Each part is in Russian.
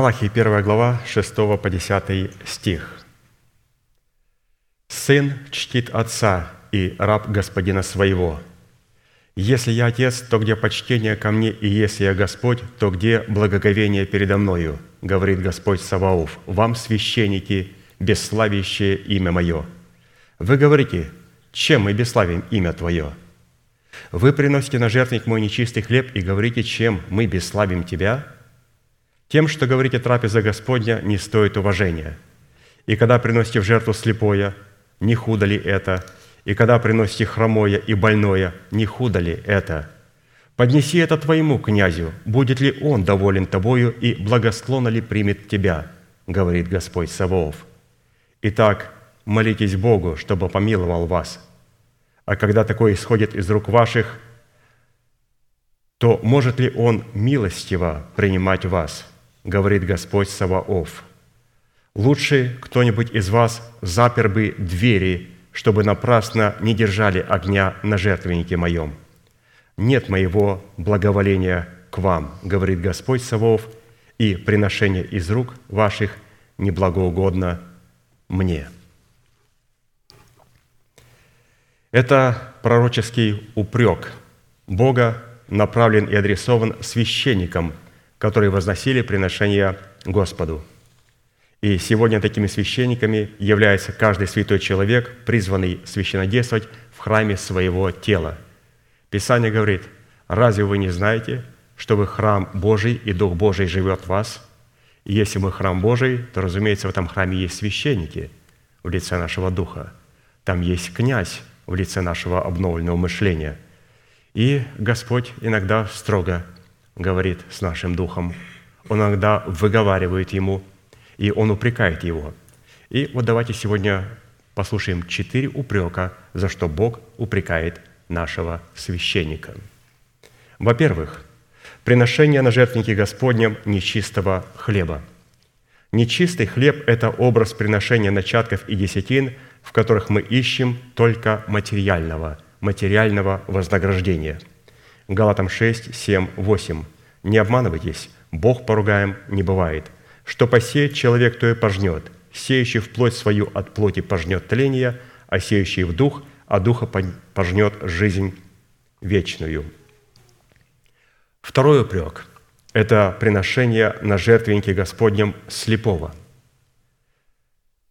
Малахии 1 глава 6 по 10 стих. «Сын чтит отца и раб господина своего. Если я отец, то где почтение ко мне, и если я Господь, то где благоговение передо мною, говорит Господь Саваоф, вам, священники, бесславящее имя мое. Вы говорите, чем мы бесславим имя Твое? Вы приносите на жертвенник мой нечистый хлеб и говорите, чем мы бесславим Тебя? Тем, что говорите трапеза Господня, не стоит уважения. И когда приносите в жертву слепое, не худо ли это? И когда приносите хромое и больное, не худо ли это? Поднеси это твоему князю, будет ли он доволен тобою и благосклонно ли примет тебя, говорит Господь Саваоф. Итак, молитесь Богу, чтобы помиловал вас. А когда такое исходит из рук ваших, то может ли Он милостиво принимать вас, говорит Господь Саваоф. Лучше кто-нибудь из вас запер бы двери, чтобы напрасно не держали огня на жертвеннике моем. Нет моего благоволения к вам, говорит Господь Саваоф, и приношение из рук ваших неблагоугодно мне». Это пророческий упрек Бога направлен и адресован священникам, которые возносили приношения Господу. И сегодня такими священниками является каждый святой человек, призванный священнодействовать в храме своего тела. Писание говорит, разве вы не знаете, что вы храм Божий, и Дух Божий живет в вас? И если мы храм Божий, то, разумеется, в этом храме есть священники в лице нашего Духа. Там есть князь в лице нашего обновленного мышления. И Господь иногда строго говорит с нашим Духом. Он иногда выговаривает ему, и он упрекает его. И вот давайте сегодня послушаем четыре упрека, за что Бог упрекает нашего священника. Во-первых, приношение на жертвеннике Господнем нечистого хлеба. Нечистый хлеб – это образ приношения начатков и десятин, в которых мы ищем только материального, материального вознаграждения. Галатам 6, 7, 8. «Не обманывайтесь, Бог поругаем не бывает. Что посеет человек, то и пожнет. Сеющий в плоть свою от плоти пожнет тление, а сеющий в дух, а духа пожнет жизнь вечную». Второй упрек – это приношение на жертвеннике Господнем слепого.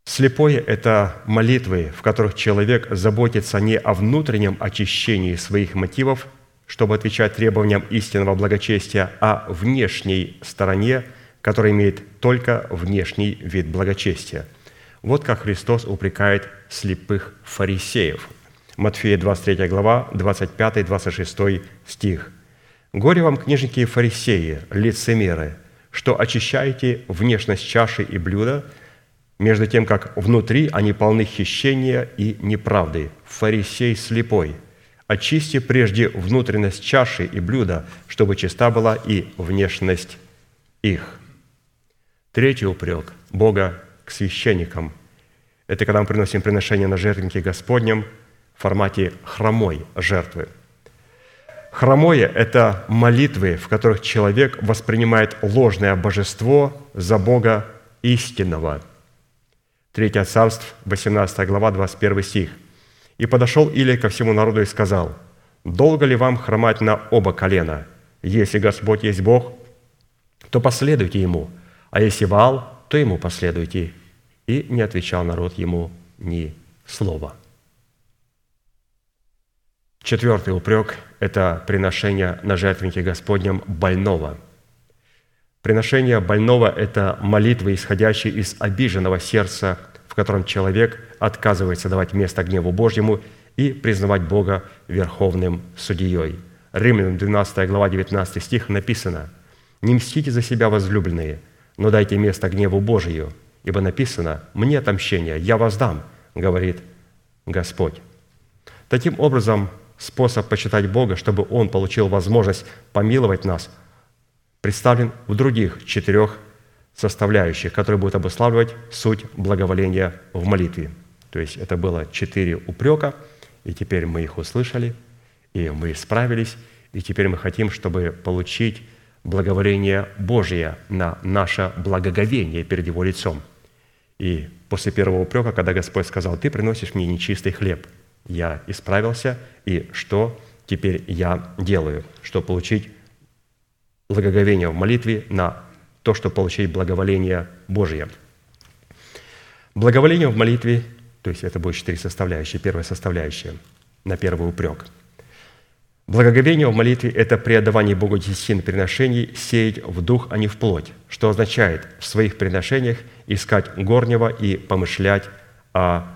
Слепое – это молитвы, в которых человек заботится не о внутреннем очищении своих мотивов, чтобы отвечать требованиям истинного благочестия, а внешней стороне, которая имеет только внешний вид благочестия. Вот как Христос упрекает слепых фарисеев. Матфея 23 глава, 25-26 стих – Горе вам, книжники и фарисеи, лицемеры, что очищаете внешность чаши и блюда, между тем, как внутри они полны хищения и неправды. Фарисей слепой, очисти прежде внутренность чаши и блюда, чтобы чиста была и внешность их. Третий упрек Бога к священникам – это когда мы приносим приношение на жертвеннике Господнем в формате хромой жертвы – Хромое – это молитвы, в которых человек воспринимает ложное божество за Бога истинного. Третье царство, 18 глава, 21 стих. «И подошел Илия ко всему народу и сказал, «Долго ли вам хромать на оба колена? Если Господь есть Бог, то последуйте Ему, а если Ваал, то Ему последуйте». И не отвечал народ Ему ни слова. Четвертый упрек – это приношение на жертвеннике Господнем больного. Приношение больного – это молитвы, исходящие из обиженного сердца, в котором человек отказывается давать место гневу Божьему и признавать Бога верховным судьей. Римлянам 12 глава 19 стих написано «Не мстите за себя, возлюбленные, но дайте место гневу Божию, ибо написано «Мне отомщение, я воздам», говорит Господь». Таким образом, способ почитать Бога, чтобы Он получил возможность помиловать нас, представлен в других четырех составляющих, которые будут обуславливать суть благоволения в молитве. То есть это было четыре упрека, и теперь мы их услышали, и мы справились, и теперь мы хотим, чтобы получить благоволение Божие на наше благоговение перед Его лицом. И после первого упрека, когда Господь сказал, «Ты приносишь мне нечистый хлеб», я исправился, и что теперь я делаю, чтобы получить благоговение в молитве на то, чтобы получить благоволение Божие. Благоволение в молитве, то есть это будет четыре составляющие. Первая составляющая на первый упрек. Благоговение в молитве – это преодавание Богу десятин приношений, сеять в дух, а не в плоть, что означает в своих приношениях искать горнего и помышлять о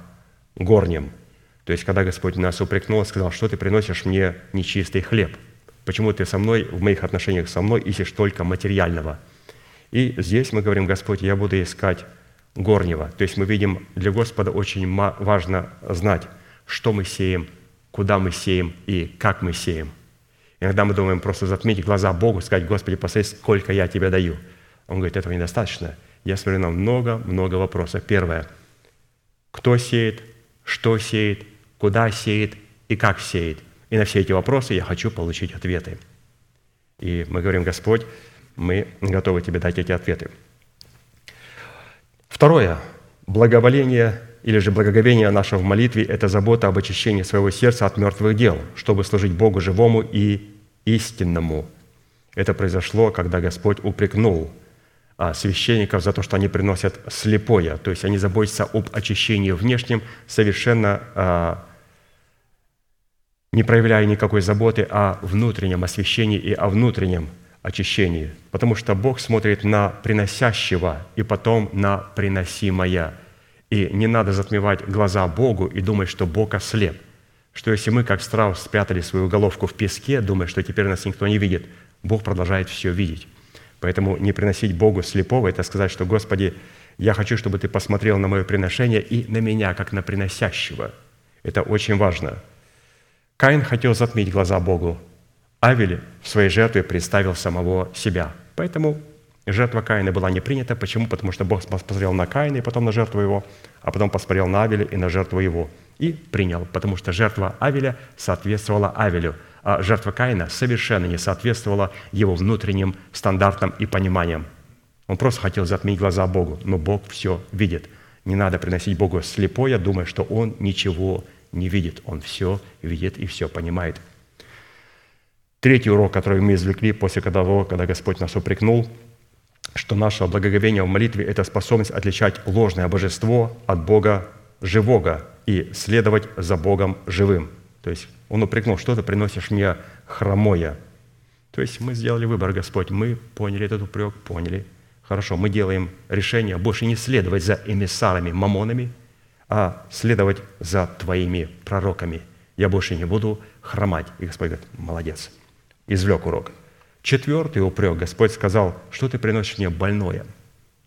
горнем – то есть, когда Господь нас упрекнул, сказал, что ты приносишь мне нечистый хлеб? Почему ты со мной, в моих отношениях со мной ищешь только материального? И здесь мы говорим, Господь, я буду искать горнего. То есть мы видим, для Господа очень важно знать, что мы сеем, куда мы сеем и как мы сеем. Иногда мы думаем просто затмить глаза Богу, сказать, Господи, посмотри, сколько я тебе даю. Он говорит, этого недостаточно. Я смотрю на много-много вопросов. Первое. Кто сеет, что сеет, куда сеет и как сеет. И на все эти вопросы я хочу получить ответы. И мы говорим, Господь, мы готовы Тебе дать эти ответы. Второе. Благоволение или же благоговение наше в молитве – это забота об очищении своего сердца от мертвых дел, чтобы служить Богу живому и истинному. Это произошло, когда Господь упрекнул а, священников за то, что они приносят слепое, то есть они заботятся об очищении внешнем, совершенно а, не проявляя никакой заботы о внутреннем освящении и о внутреннем очищении, потому что Бог смотрит на приносящего и потом на приносимое. И не надо затмевать глаза Богу и думать, что Бог ослеп. Что если мы, как страус, спрятали свою головку в песке, думая, что теперь нас никто не видит, Бог продолжает все видеть. Поэтому не приносить Богу слепого – это сказать, что «Господи, я хочу, чтобы Ты посмотрел на мое приношение и на меня, как на приносящего». Это очень важно – Каин хотел затмить глаза Богу. Авель в своей жертве представил самого себя. Поэтому жертва Каина была не принята. Почему? Потому что Бог посмотрел на Каина и потом на жертву его, а потом посмотрел на Авеля и на жертву его. И принял, потому что жертва Авеля соответствовала Авелю, а жертва Каина совершенно не соответствовала его внутренним стандартам и пониманиям. Он просто хотел затмить глаза Богу, но Бог все видит. Не надо приносить Богу слепое, думая, что Он ничего не видит, он все видит и все понимает. Третий урок, который мы извлекли после того, когда Господь нас упрекнул, что наше благоговение в молитве – это способность отличать ложное божество от Бога живого и следовать за Богом живым. То есть он упрекнул, что ты приносишь мне хромое. То есть мы сделали выбор, Господь, мы поняли этот упрек, поняли. Хорошо, мы делаем решение больше не следовать за эмиссарами, мамонами – а следовать за твоими пророками. Я больше не буду хромать. И Господь говорит, молодец, извлек урок. Четвертый упрек. Господь сказал, что ты приносишь мне больное.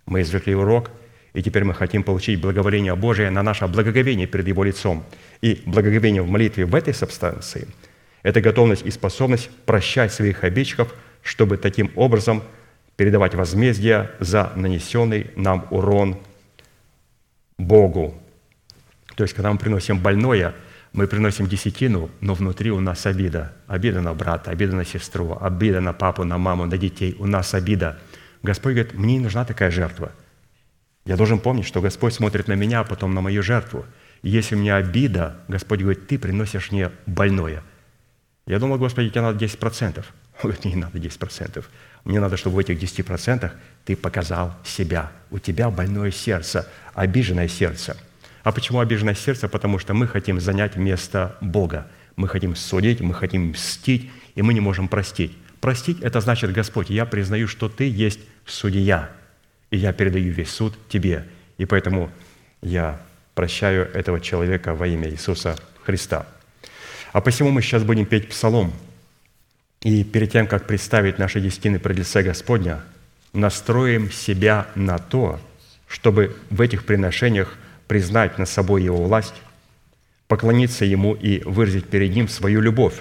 Мы извлекли урок, и теперь мы хотим получить благоволение Божие на наше благоговение перед Его лицом. И благоговение в молитве в этой субстанции – это готовность и способность прощать своих обидчиков, чтобы таким образом передавать возмездие за нанесенный нам урон Богу, то есть, когда мы приносим больное, мы приносим десятину, но внутри у нас обида. Обида на брата, обида на сестру, обида на папу, на маму, на детей. У нас обида. Господь говорит, мне не нужна такая жертва. Я должен помнить, что Господь смотрит на меня, а потом на мою жертву. И если у меня обида, Господь говорит, ты приносишь мне больное. Я думал, Господи, тебе надо 10%. Он говорит, не надо 10%. Мне надо, чтобы в этих 10% ты показал себя. У тебя больное сердце, обиженное сердце – а почему обиженное сердце? Потому что мы хотим занять место Бога. Мы хотим судить, мы хотим мстить, и мы не можем простить. Простить – это значит, Господь, я признаю, что Ты есть судья, и я передаю весь суд Тебе. И поэтому я прощаю этого человека во имя Иисуса Христа. А посему мы сейчас будем петь псалом. И перед тем, как представить наши десятины пред лице Господня, настроим себя на то, чтобы в этих приношениях признать над собой Его власть, поклониться Ему и выразить перед Ним свою любовь,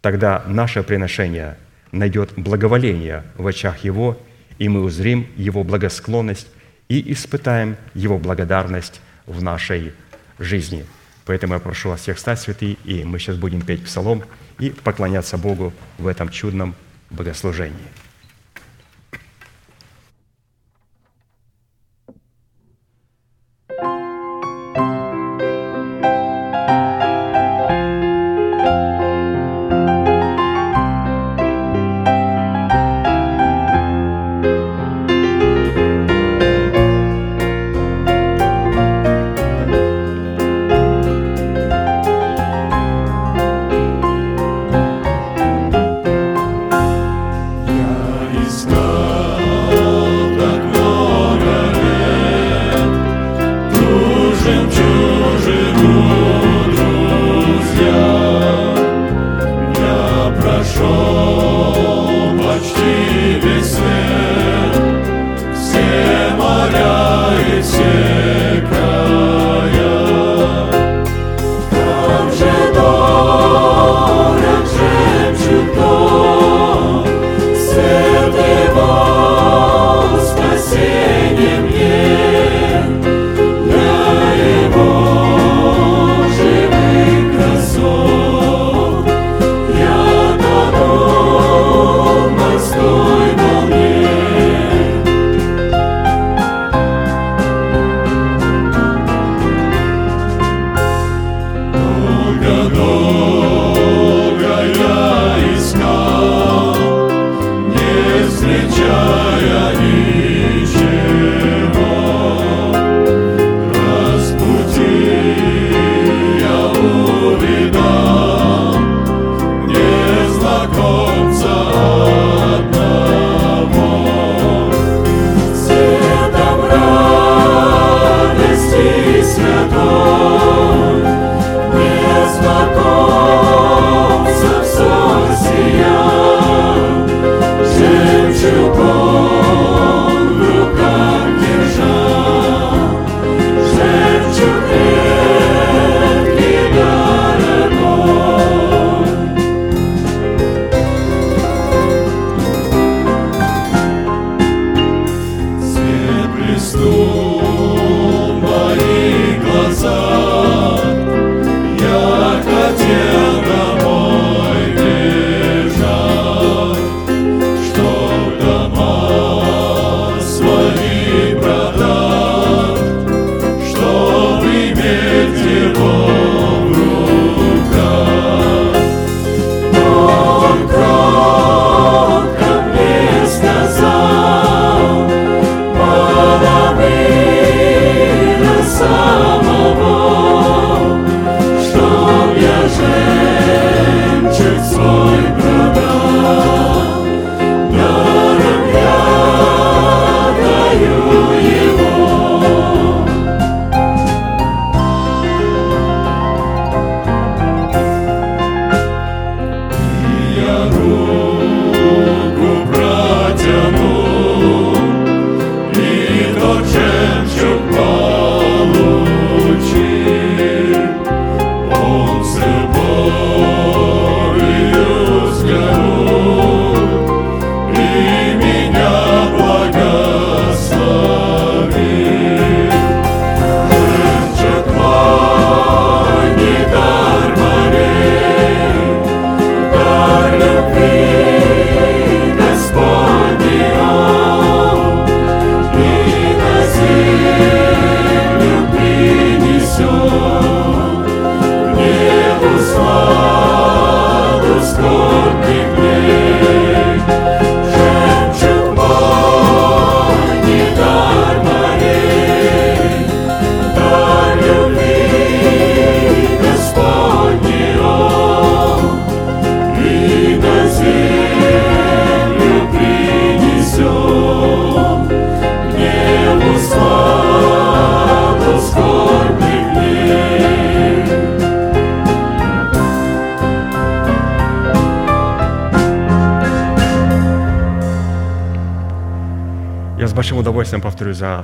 тогда наше приношение найдет благоволение в очах Его, и мы узрим Его благосклонность и испытаем Его благодарность в нашей жизни. Поэтому я прошу вас всех стать святые, и мы сейчас будем петь псалом и поклоняться Богу в этом чудном богослужении.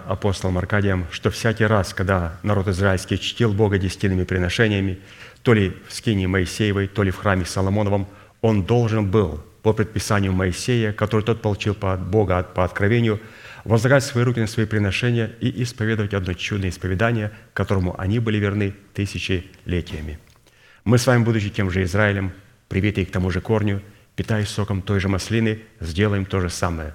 Апостолом Аркадием, что всякий раз, когда народ израильский чтил Бога десятинными приношениями, то ли в скине Моисеевой, то ли в храме Соломоновом, он должен был по предписанию Моисея, который тот получил от Бога по откровению, возлагать свои руки на свои приношения и исповедовать одно чудное исповедание, которому они были верны тысячелетиями. Мы с вами, будучи тем же Израилем, привитые к тому же корню, питаясь соком той же маслины, сделаем то же самое.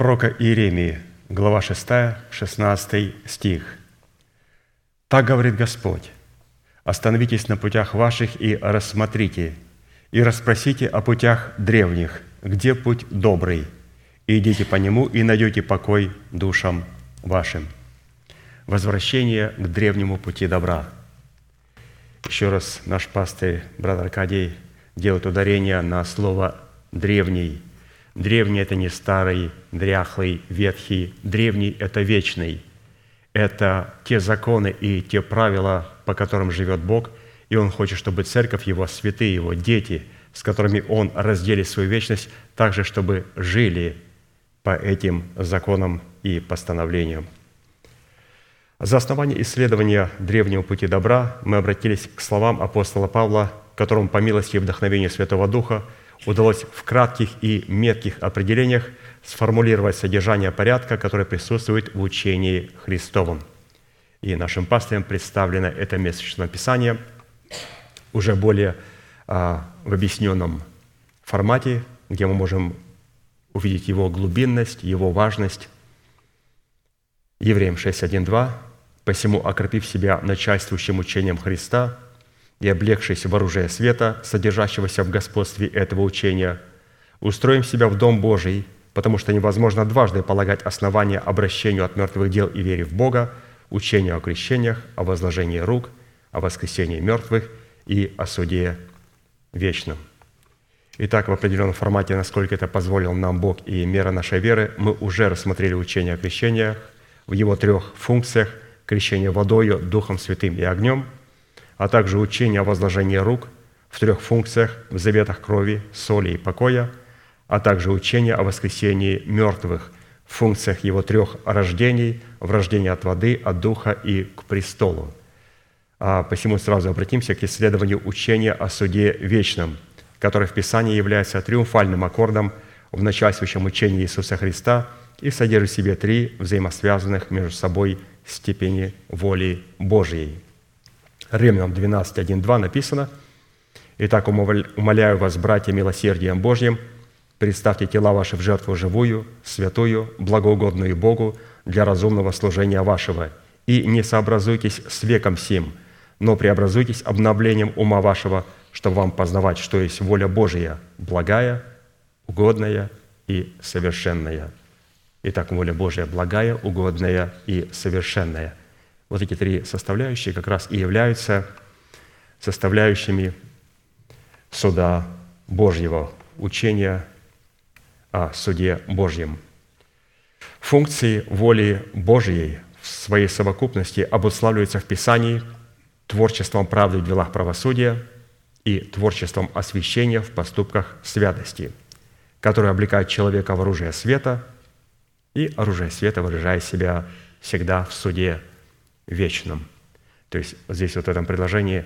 Пророка Иеремии, глава 6, 16 стих. «Так говорит Господь, остановитесь на путях ваших и рассмотрите, и расспросите о путях древних, где путь добрый, и идите по нему, и найдете покой душам вашим». Возвращение к древнему пути добра. Еще раз наш пастырь, брат Аркадий, делает ударение на слово «древний». Древний – это не старый, дряхлый, ветхий. Древний – это вечный. Это те законы и те правила, по которым живет Бог, и Он хочет, чтобы церковь Его, святые Его, дети, с которыми Он разделит свою вечность, также, чтобы жили по этим законам и постановлениям. За основание исследования древнего пути добра мы обратились к словам апостола Павла, которому по милости и вдохновению Святого Духа удалось в кратких и метких определениях сформулировать содержание порядка, который присутствует в учении Христовом. И нашим пастырям представлено это месячное Писание уже более а, в объясненном формате, где мы можем увидеть его глубинность, его важность. Евреям 6.1.2 Посему, окропив себя начальствующим учением Христа и облегшись в оружие света, содержащегося в господстве этого учения, устроим себя в Дом Божий, потому что невозможно дважды полагать основания обращению от мертвых дел и вере в Бога, учению о крещениях, о возложении рук, о воскресении мертвых и о суде вечном. Итак, в определенном формате, насколько это позволил нам Бог и мера нашей веры, мы уже рассмотрели учение о крещениях в его трех функциях – крещение водою, Духом Святым и огнем, а также учение о возложении рук в трех функциях в заветах крови, соли и покоя, а также учение о воскресении мертвых в функциях его трех рождений, в рождении от воды, от духа и к престолу. А посему сразу обратимся к исследованию учения о суде вечном, которое в Писании является триумфальным аккордом в начальствующем учении Иисуса Христа и содержит в себе три взаимосвязанных между собой степени воли Божьей. Римлянам 12, 1, 2 написано, «Итак, умоляю вас, братья, милосердием Божьим, представьте тела ваши в жертву живую, святую, благоугодную Богу для разумного служения вашего, и не сообразуйтесь с веком сим, но преобразуйтесь обновлением ума вашего, чтобы вам познавать, что есть воля Божия, благая, угодная и совершенная». Итак, воля Божья благая, угодная и совершенная. Вот эти три составляющие как раз и являются составляющими суда Божьего, учения о суде Божьем. Функции воли Божьей в своей совокупности обуславливаются в Писании творчеством правды в делах правосудия и творчеством освящения в поступках святости, которые облекают человека в оружие света – и оружие света выражает себя всегда в суде вечном. То есть здесь вот в этом предложении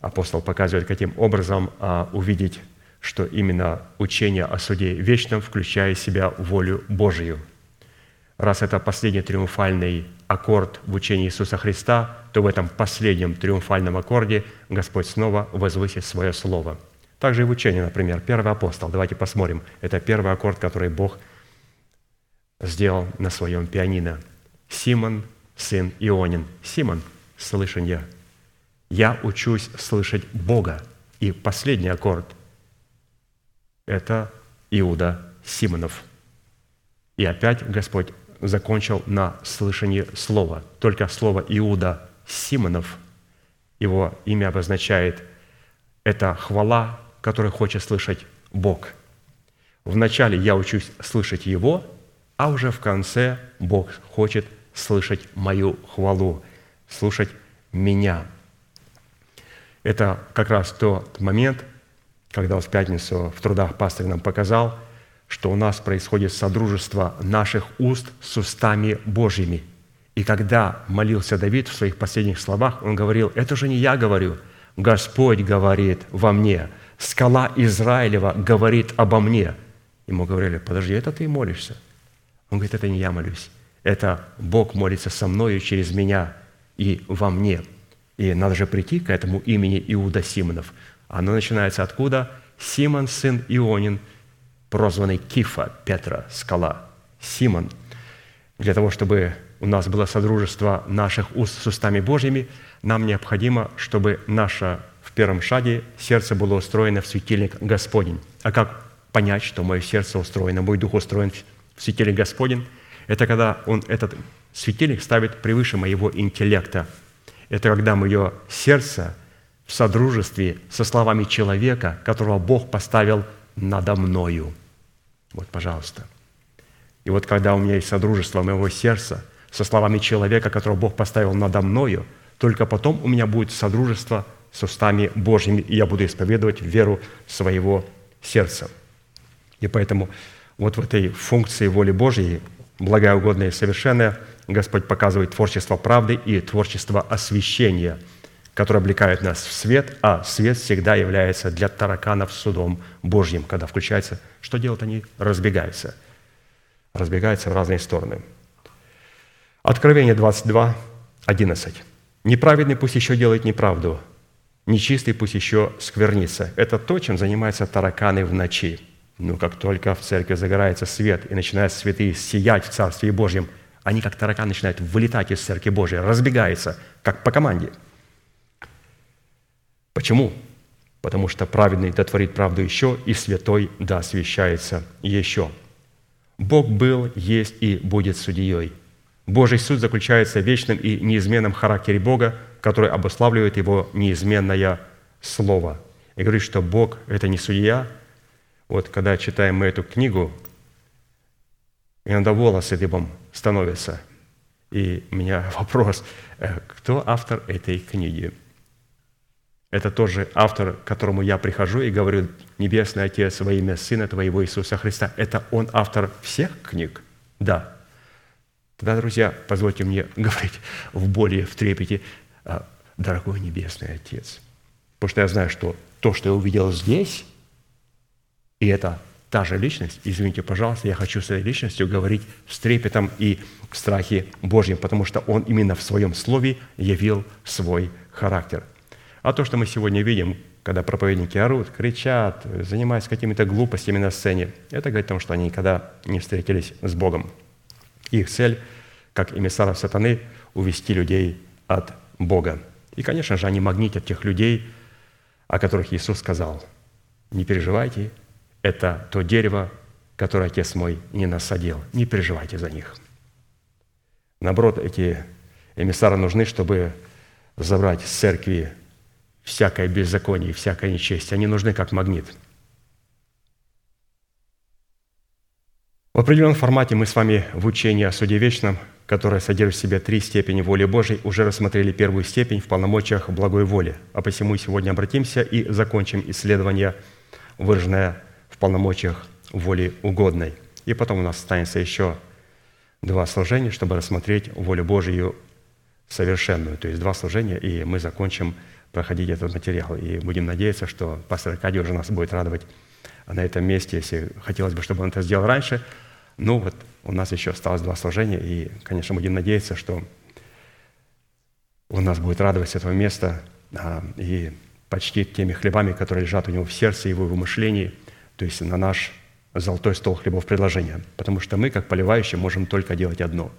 апостол показывает, каким образом а, увидеть, что именно учение о суде вечном включает в себя волю Божию. Раз это последний триумфальный аккорд в учении Иисуса Христа, то в этом последнем триумфальном аккорде Господь снова возвысит свое слово. Также и в учении, например, первый апостол. Давайте посмотрим. Это первый аккорд, который Бог сделал на своем пианино. Симон, сын Ионин. Симон, слышен я. Я учусь слышать Бога. И последний аккорд – это Иуда Симонов. И опять Господь закончил на слышании слова. Только слово Иуда Симонов, его имя обозначает – это хвала, которую хочет слышать Бог. Вначале я учусь слышать Его – а уже в конце Бог хочет слышать мою хвалу, слушать меня. Это как раз тот момент, когда он в пятницу в трудах пастырь нам показал, что у нас происходит содружество наших уст с устами Божьими. И когда молился Давид в своих последних словах, он говорил, это же не я говорю, Господь говорит во мне, скала Израилева говорит обо мне. Ему говорили, подожди, это ты молишься – он говорит, это не я молюсь, это Бог молится со мною через меня и во мне. И надо же прийти к этому имени Иуда Симонов. Оно начинается откуда? Симон, сын Ионин, прозванный Кифа, Петра, скала. Симон. для того, чтобы у нас было содружество наших уст с устами Божьими, нам необходимо, чтобы наше в первом шаге сердце было устроено в светильник Господень. А как понять, что мое сердце устроено, мой дух устроен в светильник Господень? Это когда он этот светильник ставит превыше моего интеллекта. Это когда мое сердце в содружестве со словами человека, которого Бог поставил надо мною. Вот, пожалуйста. И вот когда у меня есть содружество моего сердца со словами человека, которого Бог поставил надо мною, только потом у меня будет содружество с устами Божьими, и я буду исповедовать веру своего сердца. И поэтому вот в этой функции воли Божьей, благая, угодная и совершенная, Господь показывает творчество правды и творчество освящения, которое облекает нас в свет, а свет всегда является для тараканов судом Божьим. Когда включается, что делают они? Разбегаются. Разбегаются в разные стороны. Откровение 22, 11. «Неправедный пусть еще делает неправду, нечистый пусть еще сквернится». Это то, чем занимаются тараканы в ночи. Но как только в церкви загорается свет и начинают святые сиять в Царстве Божьем – они как таракан начинают вылетать из Церкви Божьей, разбегаются, как по команде. Почему? Потому что праведный дотворит правду еще, и святой да освящается еще. Бог был, есть и будет судьей. Божий суд заключается в вечном и неизменном характере Бога, который обуславливает его неизменное слово. И говорит, что Бог – это не судья. Вот когда читаем мы эту книгу, иногда волосы дыбом становятся. И у меня вопрос, э, кто автор этой книги? Это тоже автор, к которому я прихожу и говорю, Небесный Отец, во имя Сына Твоего Иисуса Христа. Это Он автор всех книг? Да. Тогда, друзья, позвольте мне говорить в боли, в трепете, «А, дорогой Небесный Отец. Потому что я знаю, что то, что я увидел здесь, и это та же личность, извините, пожалуйста, я хочу с этой личностью говорить с трепетом и в страхе Божьем, потому что Он именно в Своем Слове явил свой характер. А то, что мы сегодня видим, когда проповедники орут, кричат, занимаются какими-то глупостями на сцене, это говорит о том, что они никогда не встретились с Богом. Их цель, как эмиссаров сатаны, увести людей от Бога. И, конечно же, они магнитят тех людей, о которых Иисус сказал, не переживайте, это то дерево, которое Отец мой не насадил. Не переживайте за них. Наоборот, эти эмиссары нужны, чтобы забрать с церкви всякое беззаконие, всякое нечестие. Они нужны как магнит. В определенном формате мы с вами в учении о суде вечном, которое содержит в себе три степени воли Божьей, уже рассмотрели первую степень в полномочиях благой воли. А посему сегодня обратимся и закончим исследование, выраженное полномочиях воли угодной. И потом у нас останется еще два служения, чтобы рассмотреть волю Божию совершенную. То есть два служения, и мы закончим проходить этот материал. И будем надеяться, что пастор Аркадий уже нас будет радовать на этом месте, если хотелось бы, чтобы он это сделал раньше. Ну вот у нас еще осталось два служения, и, конечно, будем надеяться, что он нас будет радовать с этого места а, и почти теми хлебами, которые лежат у него в сердце, его в мышлении – то есть на наш золотой стол хлебов предложения. Потому что мы, как поливающие, можем только делать одно.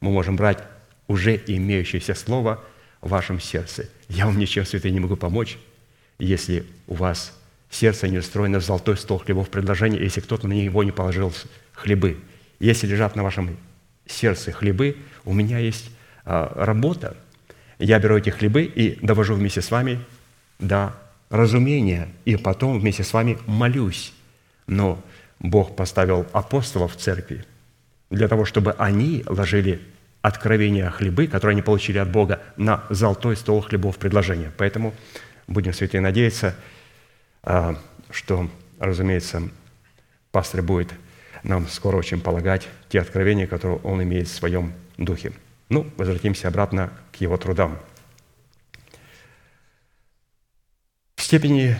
Мы можем брать уже имеющееся слово в вашем сердце. Я вам ничем, святые, не могу помочь, если у вас сердце не устроено в золотой стол хлебов предложения, если кто-то на него не положил хлебы. Если лежат на вашем сердце хлебы, у меня есть а, работа. Я беру эти хлебы и довожу вместе с вами до разумения, и потом вместе с вами молюсь но Бог поставил апостолов в церкви для того, чтобы они ложили откровения хлебы, которые они получили от Бога, на золотой стол хлебов предложения. Поэтому будем, святые, надеяться, а, что, разумеется, пастор будет нам скоро очень полагать те откровения, которые он имеет в своем духе. Ну, возвратимся обратно к его трудам. В степени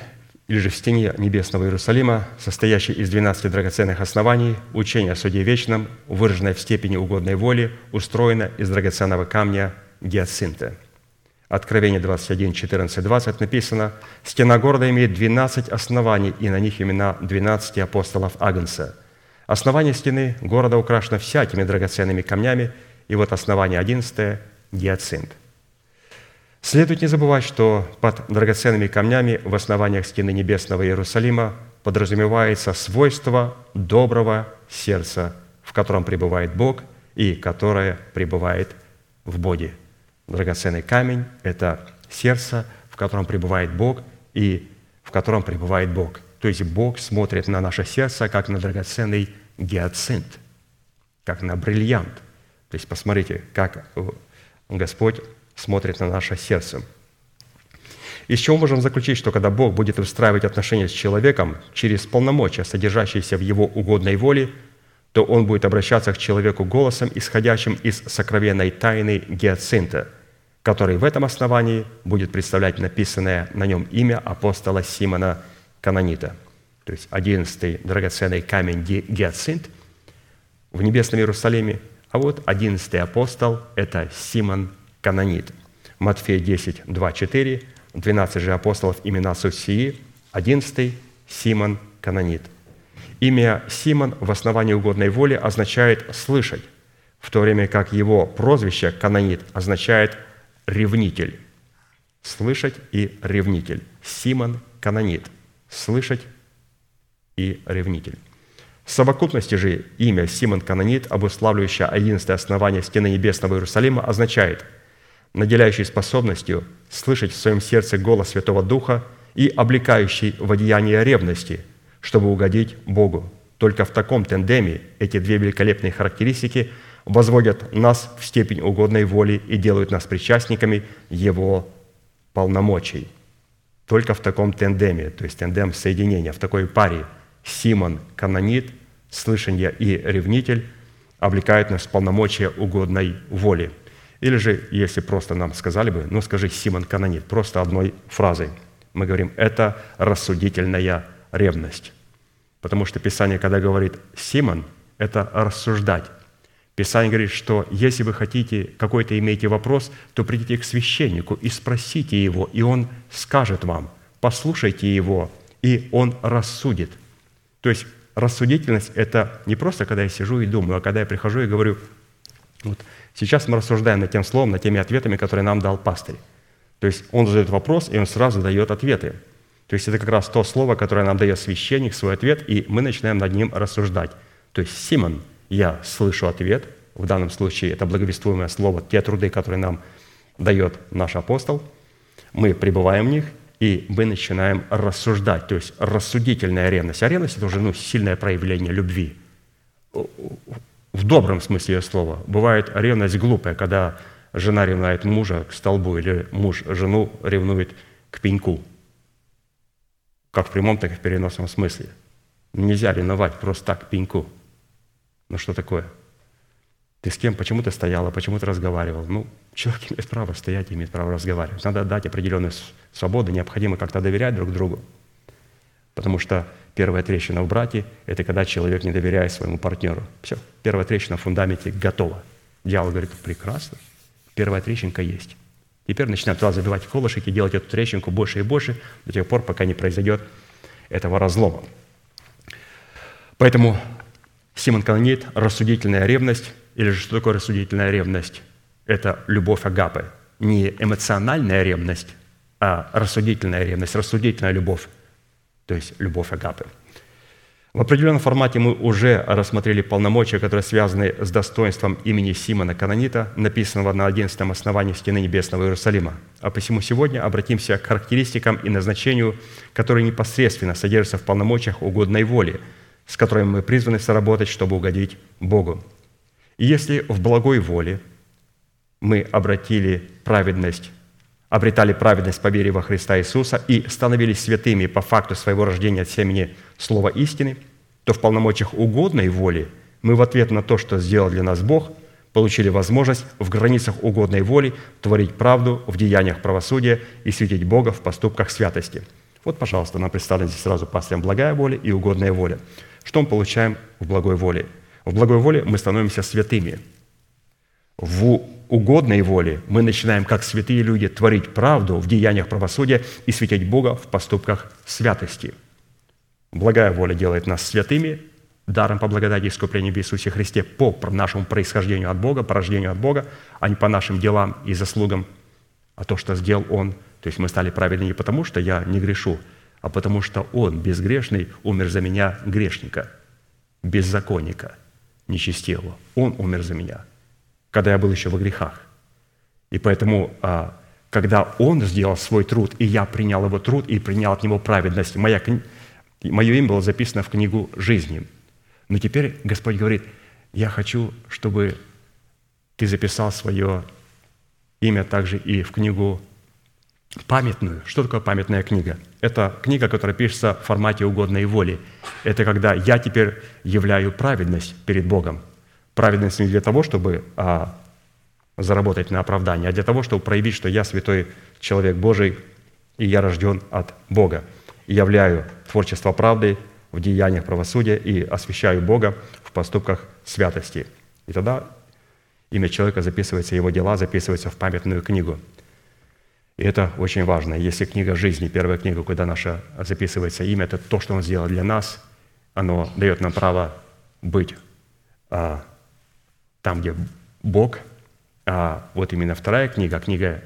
или же в стене небесного Иерусалима, состоящей из 12 драгоценных оснований, учение о суде вечном, выраженное в степени угодной воли, устроено из драгоценного камня гиацинта. Откровение 21, 14, 20 написано, «Стена города имеет 12 оснований, и на них имена 12 апостолов Агнца. Основание стены города украшено всякими драгоценными камнями, и вот основание одиннадцатое – гиацинт. Следует не забывать, что под драгоценными камнями в основаниях стены небесного Иерусалима подразумевается свойство доброго сердца, в котором пребывает Бог и которое пребывает в Боге. Драгоценный камень – это сердце, в котором пребывает Бог и в котором пребывает Бог. То есть Бог смотрит на наше сердце, как на драгоценный гиацинт, как на бриллиант. То есть посмотрите, как Господь смотрит на наше сердце. Из чего можем заключить, что когда Бог будет устраивать отношения с человеком через полномочия, содержащиеся в его угодной воле, то он будет обращаться к человеку голосом, исходящим из сокровенной тайны гиацинта, который в этом основании будет представлять написанное на нем имя апостола Симона Канонита. То есть одиннадцатый драгоценный камень гиацинт в небесном Иерусалиме, а вот одиннадцатый апостол – это Симон Канонит. Матфея 10, 2, 4, 12 же апостолов имена суть сии, 11 Симон Канонит. Имя Симон в основании угодной воли означает «слышать», в то время как его прозвище Канонит означает «ревнитель». Слышать и ревнитель. Симон Канонит. Слышать и ревнитель. В совокупности же имя Симон Канонит, обуславливающее одиннадцатое основание стены небесного Иерусалима, означает – наделяющий способностью слышать в своем сердце голос Святого Духа и облекающий в одеяние ревности, чтобы угодить Богу. Только в таком тендеме эти две великолепные характеристики возводят нас в степень угодной воли и делают нас причастниками Его полномочий. Только в таком тендеме, то есть тендем соединения, в такой паре Симон, канонит, слышание и ревнитель облекают нас в полномочия угодной воли – или же, если просто нам сказали бы, ну скажи Симон Канонит, просто одной фразой. Мы говорим, это рассудительная ревность. Потому что Писание, когда говорит Симон, это рассуждать. Писание говорит, что если вы хотите, какой-то имеете вопрос, то придите к священнику и спросите его, и он скажет вам, послушайте его, и он рассудит. То есть рассудительность – это не просто, когда я сижу и думаю, а когда я прихожу и говорю, вот, Сейчас мы рассуждаем над тем словом, над теми ответами, которые нам дал пастырь. То есть он задает вопрос, и он сразу дает ответы. То есть это как раз то слово, которое нам дает священник, свой ответ, и мы начинаем над ним рассуждать. То есть Симон, я слышу ответ, в данном случае это благовествуемое слово, те труды, которые нам дает наш апостол, мы пребываем в них, и мы начинаем рассуждать, то есть рассудительная ревность. А ревность – это уже ну, сильное проявление любви в добром смысле слова. Бывает ревность глупая, когда жена ревнует мужа к столбу или муж жену ревнует к пеньку. Как в прямом, так и в переносном смысле. Нельзя ревновать просто так к пеньку. Ну что такое? Ты с кем, почему ты стояла, почему ты разговаривал? Ну, человек имеет право стоять, имеет право разговаривать. Надо дать определенную свободу, необходимо как-то доверять друг другу. Потому что Первая трещина в браке – это когда человек не доверяет своему партнеру. Все, первая трещина в фундаменте готова. Дьявол говорит, прекрасно, первая трещинка есть. Теперь начинаем туда забивать колышек делать эту трещинку больше и больше до тех пор, пока не произойдет этого разлома. Поэтому Симон Канонит – рассудительная ревность, или же что такое рассудительная ревность? Это любовь Агапы. Не эмоциональная ревность, а рассудительная ревность, рассудительная любовь то есть любовь Агапы. В определенном формате мы уже рассмотрели полномочия, которые связаны с достоинством имени Симона Канонита, написанного на 11 основании стены Небесного Иерусалима. А посему сегодня обратимся к характеристикам и назначению, которые непосредственно содержатся в полномочиях угодной воли, с которыми мы призваны соработать, чтобы угодить Богу. И если в благой воле мы обратили праведность обретали праведность по вере во Христа Иисуса и становились святыми по факту своего рождения от семени Слова истины, то в полномочиях угодной воли мы в ответ на то, что сделал для нас Бог, получили возможность в границах угодной воли творить правду в деяниях правосудия и светить Бога в поступках святости. Вот, пожалуйста, нам представлена здесь сразу пастырем благая воля и угодная воля. Что мы получаем в благой воле? В благой воле мы становимся святыми. В угодной воле мы начинаем, как святые люди, творить правду в деяниях правосудия и светить Бога в поступках святости. Благая воля делает нас святыми, даром по благодати искупления в Иисусе Христе по нашему происхождению от Бога, по рождению от Бога, а не по нашим делам и заслугам, а то, что сделал Он. То есть мы стали праведны не потому, что я не грешу, а потому что Он, безгрешный, умер за меня, грешника, беззаконника, нечестивого. Он умер за меня, когда я был еще во грехах. И поэтому, а, когда Он сделал свой труд, и я принял Его труд, и принял от Него праведность, моя, мое имя было записано в книгу жизни. Но теперь Господь говорит, я хочу, чтобы ты записал свое имя также и в книгу памятную. Что такое памятная книга? Это книга, которая пишется в формате угодной воли. Это когда я теперь являю праведность перед Богом. Праведность не для того, чтобы а, заработать на оправдание, а для того, чтобы проявить, что я святой человек Божий, и я рожден от Бога. И являю творчество правды в деяниях правосудия и освящаю Бога в поступках святости. И тогда имя человека записывается, его дела записываются в памятную книгу – и это очень важно. Если книга жизни, первая книга, куда наше записывается имя, это то, что Он сделал для нас, оно дает нам право быть а, там, где Бог. А вот именно вторая книга, книга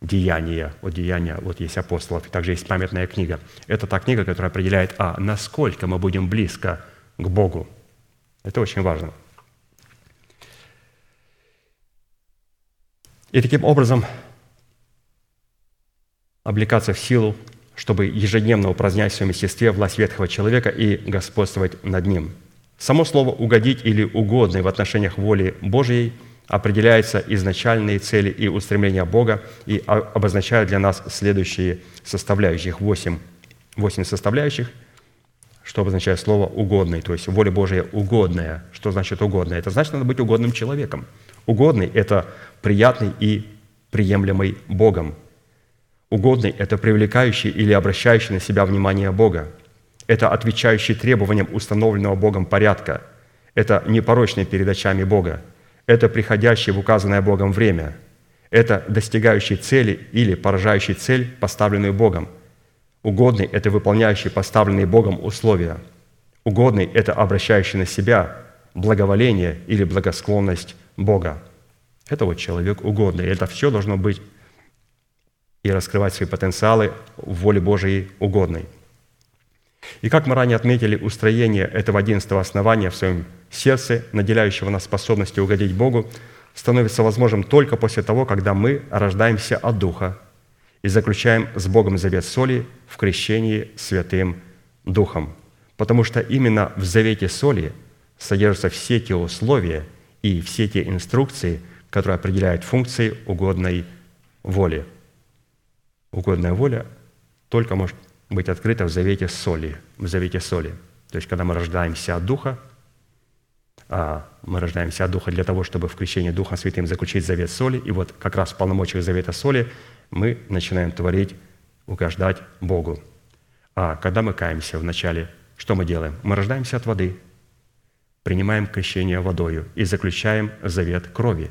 Деяния, вот Деяния, вот есть апостолов, и также есть памятная книга. Это та книга, которая определяет, а насколько мы будем близко к Богу. Это очень важно. И таким образом облекаться в силу, чтобы ежедневно упразднять в своем естестве власть ветхого человека и господствовать над ним. Само слово «угодить» или «угодный» в отношениях воли Божьей определяется изначальные цели и устремления Бога и обозначают для нас следующие составляющих, восемь, восемь составляющих, что обозначает слово «угодный», то есть воля Божия угодная. Что значит угодная? Это значит, надо быть угодным человеком. Угодный – это приятный и приемлемый Богом – Угодный – это привлекающий или обращающий на себя внимание Бога. Это отвечающий требованиям установленного Богом порядка. Это непорочный перед очами Бога. Это приходящий в указанное Богом время. Это достигающий цели или поражающий цель, поставленную Богом. Угодный – это выполняющий поставленные Богом условия. Угодный – это обращающий на себя благоволение или благосклонность Бога. Это вот человек угодный. Это все должно быть и раскрывать свои потенциалы в воле Божией угодной. И как мы ранее отметили, устроение этого одиннадцатого основания в своем сердце, наделяющего нас способностью угодить Богу, становится возможным только после того, когда мы рождаемся от Духа и заключаем с Богом завет соли в крещении Святым Духом. Потому что именно в завете соли содержатся все те условия и все те инструкции, которые определяют функции угодной воли – угодная воля только может быть открыта в завете соли, в завете соли. То есть, когда мы рождаемся от Духа, а мы рождаемся от Духа для того, чтобы в крещении Духом Святым заключить завет соли, и вот как раз в полномочиях завета соли мы начинаем творить, угождать Богу. А когда мы каемся вначале, что мы делаем? Мы рождаемся от воды, принимаем крещение водою и заключаем завет крови.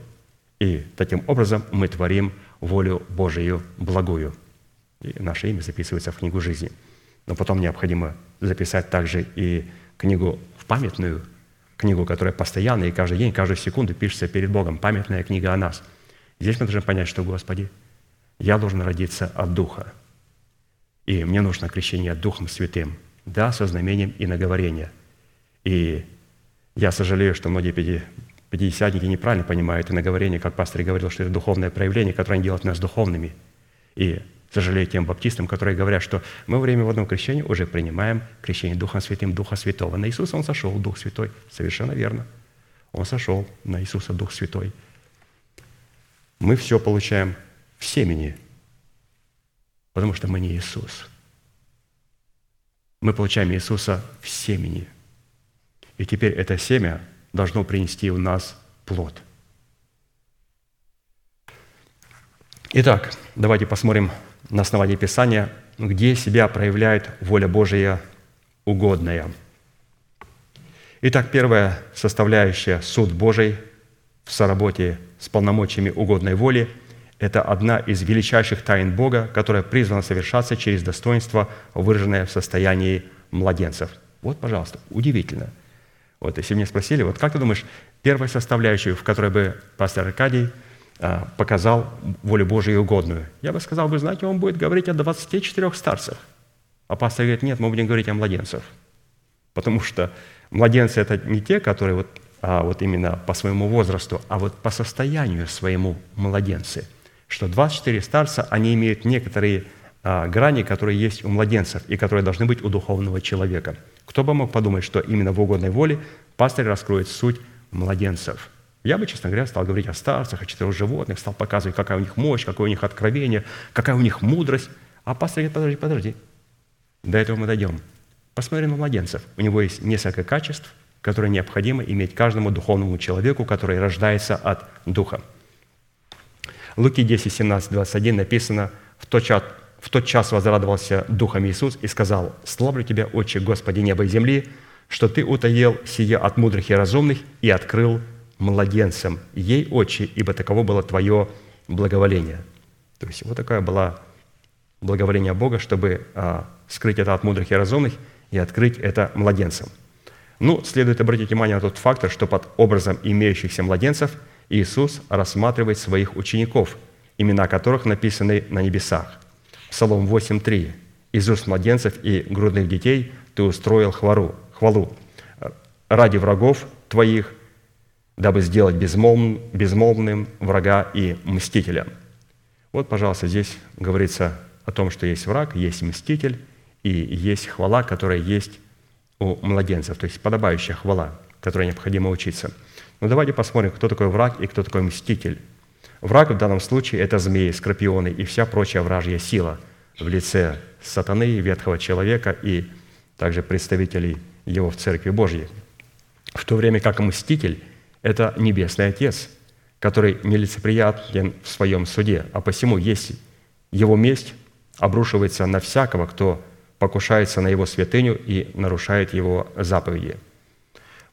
И таким образом мы творим волю Божию благую – и наше имя записывается в книгу жизни. Но потом необходимо записать также и книгу в памятную, книгу, которая постоянно и каждый день, каждую секунду пишется перед Богом, памятная книга о нас. Здесь мы должны понять, что, Господи, я должен родиться от Духа, и мне нужно крещение Духом Святым, да, со знамением и наговорения. И я сожалею, что многие пятидесятники неправильно понимают и наговорение, как пастор говорил, что это духовное проявление, которое делает нас духовными. И Сожалею тем баптистам, которые говорят, что мы во время водного крещения уже принимаем крещение Духом Святым, Духа Святого. На Иисуса Он сошел, Дух Святой. Совершенно верно. Он сошел на Иисуса, Дух Святой. Мы все получаем в семени, потому что мы не Иисус. Мы получаем Иисуса в семени. И теперь это семя должно принести у нас плод. Итак, давайте посмотрим на основании Писания, где себя проявляет воля Божия угодная. Итак, первая составляющая – суд Божий в соработе с полномочиями угодной воли – это одна из величайших тайн Бога, которая призвана совершаться через достоинство, выраженное в состоянии младенцев. Вот, пожалуйста, удивительно. Вот если мне спросили, вот как ты думаешь, первая составляющая, в которой бы пастор Аркадий показал волю Божию угодную, я бы сказал, вы знаете, он будет говорить о 24 старцах. А пастор говорит, нет, мы будем говорить о младенцах. Потому что младенцы – это не те, которые вот, а вот именно по своему возрасту, а вот по состоянию своему младенцы. Что 24 старца, они имеют некоторые а, грани, которые есть у младенцев и которые должны быть у духовного человека. Кто бы мог подумать, что именно в угодной воле пастырь раскроет суть младенцев. Я бы, честно говоря, стал говорить о старцах, о четырех животных, стал показывать, какая у них мощь, какое у них откровение, какая у них мудрость. А пастор говорит, подожди, подожди, до этого мы дойдем. Посмотри на младенцев. У него есть несколько качеств, которые необходимо иметь каждому духовному человеку, который рождается от Духа. Луки 10, 17, 21 написано, в тот час, в тот час возрадовался Духом Иисус и сказал, «Славлю Тебя, Отче, Господи неба и земли, что Ты утаил сие от мудрых и разумных и открыл младенцам ей, Отче, ибо таково было Твое благоволение». То есть вот такая была благоволение Бога, чтобы а, скрыть это от мудрых и разумных и открыть это младенцам. Ну, следует обратить внимание на тот фактор, что под образом имеющихся младенцев Иисус рассматривает своих учеников, имена которых написаны на небесах. Псалом 8.3. «Из уст младенцев и грудных детей ты устроил хвалу, хвалу ради врагов твоих, дабы сделать безмолвным, безмолвным врага и мстителя». Вот, пожалуйста, здесь говорится о том, что есть враг, есть мститель, и есть хвала, которая есть у младенцев, то есть подобающая хвала, которой необходимо учиться. Но давайте посмотрим, кто такой враг и кто такой мститель. Враг в данном случае – это змеи, скорпионы и вся прочая вражья сила в лице сатаны, ветхого человека и также представителей его в Церкви Божьей. В то время как мститель – это Небесный Отец, который нелицеприятен в своем суде, а посему есть его месть обрушивается на всякого, кто покушается на его святыню и нарушает его заповеди.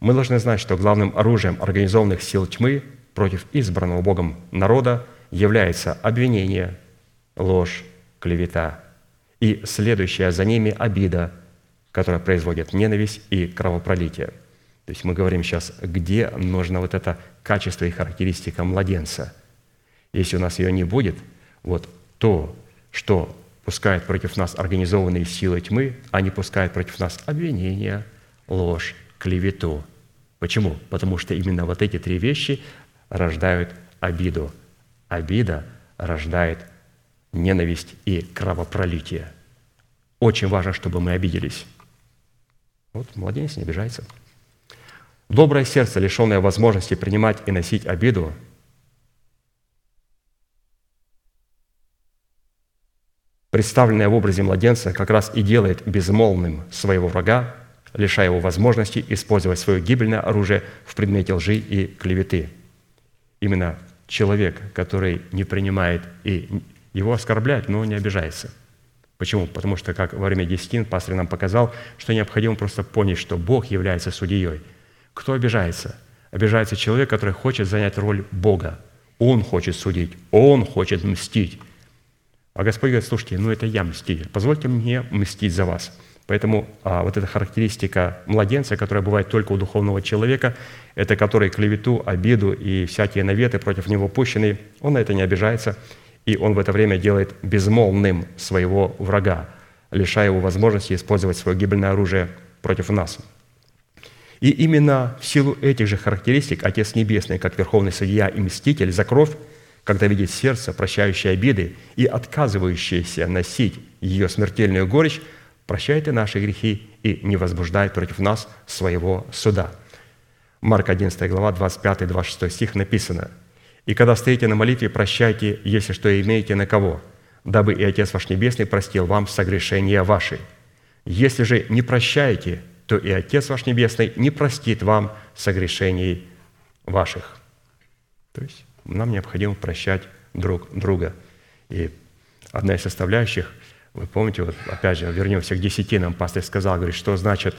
Мы должны знать, что главным оружием организованных сил тьмы против избранного Богом народа является обвинение, ложь, клевета и следующая за ними обида, которая производит ненависть и кровопролитие. То есть мы говорим сейчас, где нужно вот это качество и характеристика младенца. Если у нас ее не будет, вот то, что пускает против нас организованные силы тьмы, они пускают против нас обвинения, ложь, клевету. Почему? Потому что именно вот эти три вещи рождают обиду. Обида рождает ненависть и кровопролитие. Очень важно, чтобы мы обиделись. Вот младенец не обижается. Доброе сердце, лишенное возможности принимать и носить обиду, представленное в образе младенца, как раз и делает безмолвным своего врага, лишая его возможности использовать свое гибельное оружие в предмете лжи и клеветы. Именно человек, который не принимает и его оскорбляет, но не обижается. Почему? Потому что, как во время десятин пастор нам показал, что необходимо просто понять, что Бог является судьей. Кто обижается? Обижается человек, который хочет занять роль Бога. Он хочет судить, он хочет мстить. А Господь говорит, слушайте, ну это я мститель, позвольте мне мстить за вас. Поэтому а, вот эта характеристика младенца, которая бывает только у духовного человека, это который клевету, обиду и всякие наветы против него пущены, он на это не обижается, и он в это время делает безмолвным своего врага, лишая его возможности использовать свое гибельное оружие против нас. И именно в силу этих же характеристик Отец Небесный, как Верховный Судья и Мститель за кровь, когда видит сердце, прощающее обиды и отказывающееся носить ее смертельную горечь, прощает и наши грехи и не возбуждает против нас своего суда. Марк 11 глава, 25-26 стих написано, «И когда стоите на молитве, прощайте, если что имеете на кого, дабы и Отец ваш Небесный простил вам согрешения ваши. Если же не прощаете, то и Отец ваш Небесный не простит вам согрешений ваших». То есть нам необходимо прощать друг друга. И одна из составляющих, вы помните, вот опять же, вернемся к десятинам, пастор сказал, говорит, что значит,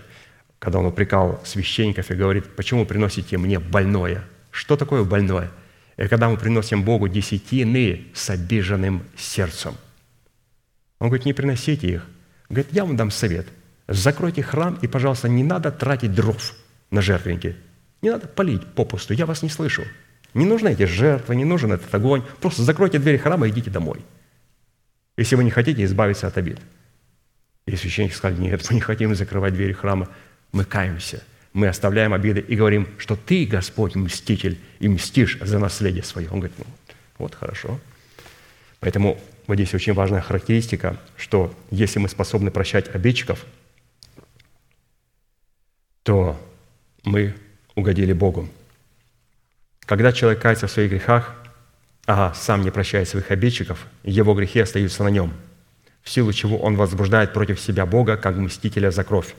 когда он упрекал священников и говорит, почему приносите мне больное? Что такое больное? И когда мы приносим Богу десятины с обиженным сердцем. Он говорит, не приносите их. Говорит, я вам дам совет. Закройте храм, и, пожалуйста, не надо тратить дров. на жертвеннике. Не надо полить попусту, я вас не слышу. Не нужны эти жертвы, не нужен этот огонь. Просто закройте двери храма и идите домой. Если вы не хотите избавиться от обид. И священник сказал, нет, мы не хотим закрывать двери храма. Мы каемся, мы оставляем обиды и говорим, что ты, Господь, мститель, и мстишь за наследие свое. Он говорит, ну, вот хорошо. Поэтому вот здесь очень важная характеристика, что если мы способны прощать обидчиков, то мы угодили Богу. Когда человек кается в своих грехах, а сам не прощает своих обидчиков, его грехи остаются на нем, в силу чего он возбуждает против себя Бога как мстителя за кровь.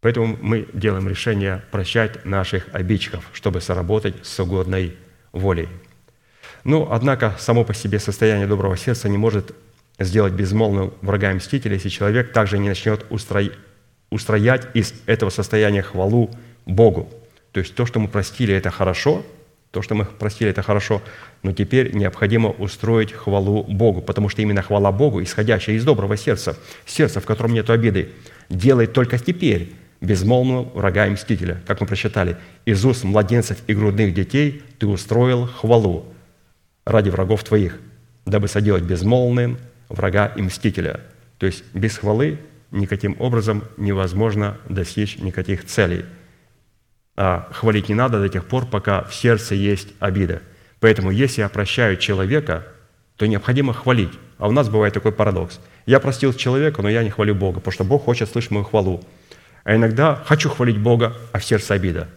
Поэтому мы делаем решение прощать наших обидчиков, чтобы соработать с угодной волей. Ну, однако, само по себе состояние доброго сердца не может сделать безмолвным врага мстителя, если человек также не начнет устроить устроять из этого состояния хвалу Богу. То есть то, что мы простили, это хорошо, то, что мы простили, это хорошо, но теперь необходимо устроить хвалу Богу, потому что именно хвала Богу, исходящая из доброго сердца, сердца, в котором нет обиды, делает только теперь безмолвного врага и мстителя. Как мы прочитали, «Из уст младенцев и грудных детей ты устроил хвалу ради врагов твоих, дабы соделать безмолвным врага и мстителя». То есть без хвалы никаким образом невозможно достичь никаких целей. А хвалить не надо до тех пор, пока в сердце есть обида. Поэтому если я прощаю человека, то необходимо хвалить. А у нас бывает такой парадокс. Я простил человека, но я не хвалю Бога, потому что Бог хочет слышать мою хвалу. А иногда хочу хвалить Бога, а в сердце обида.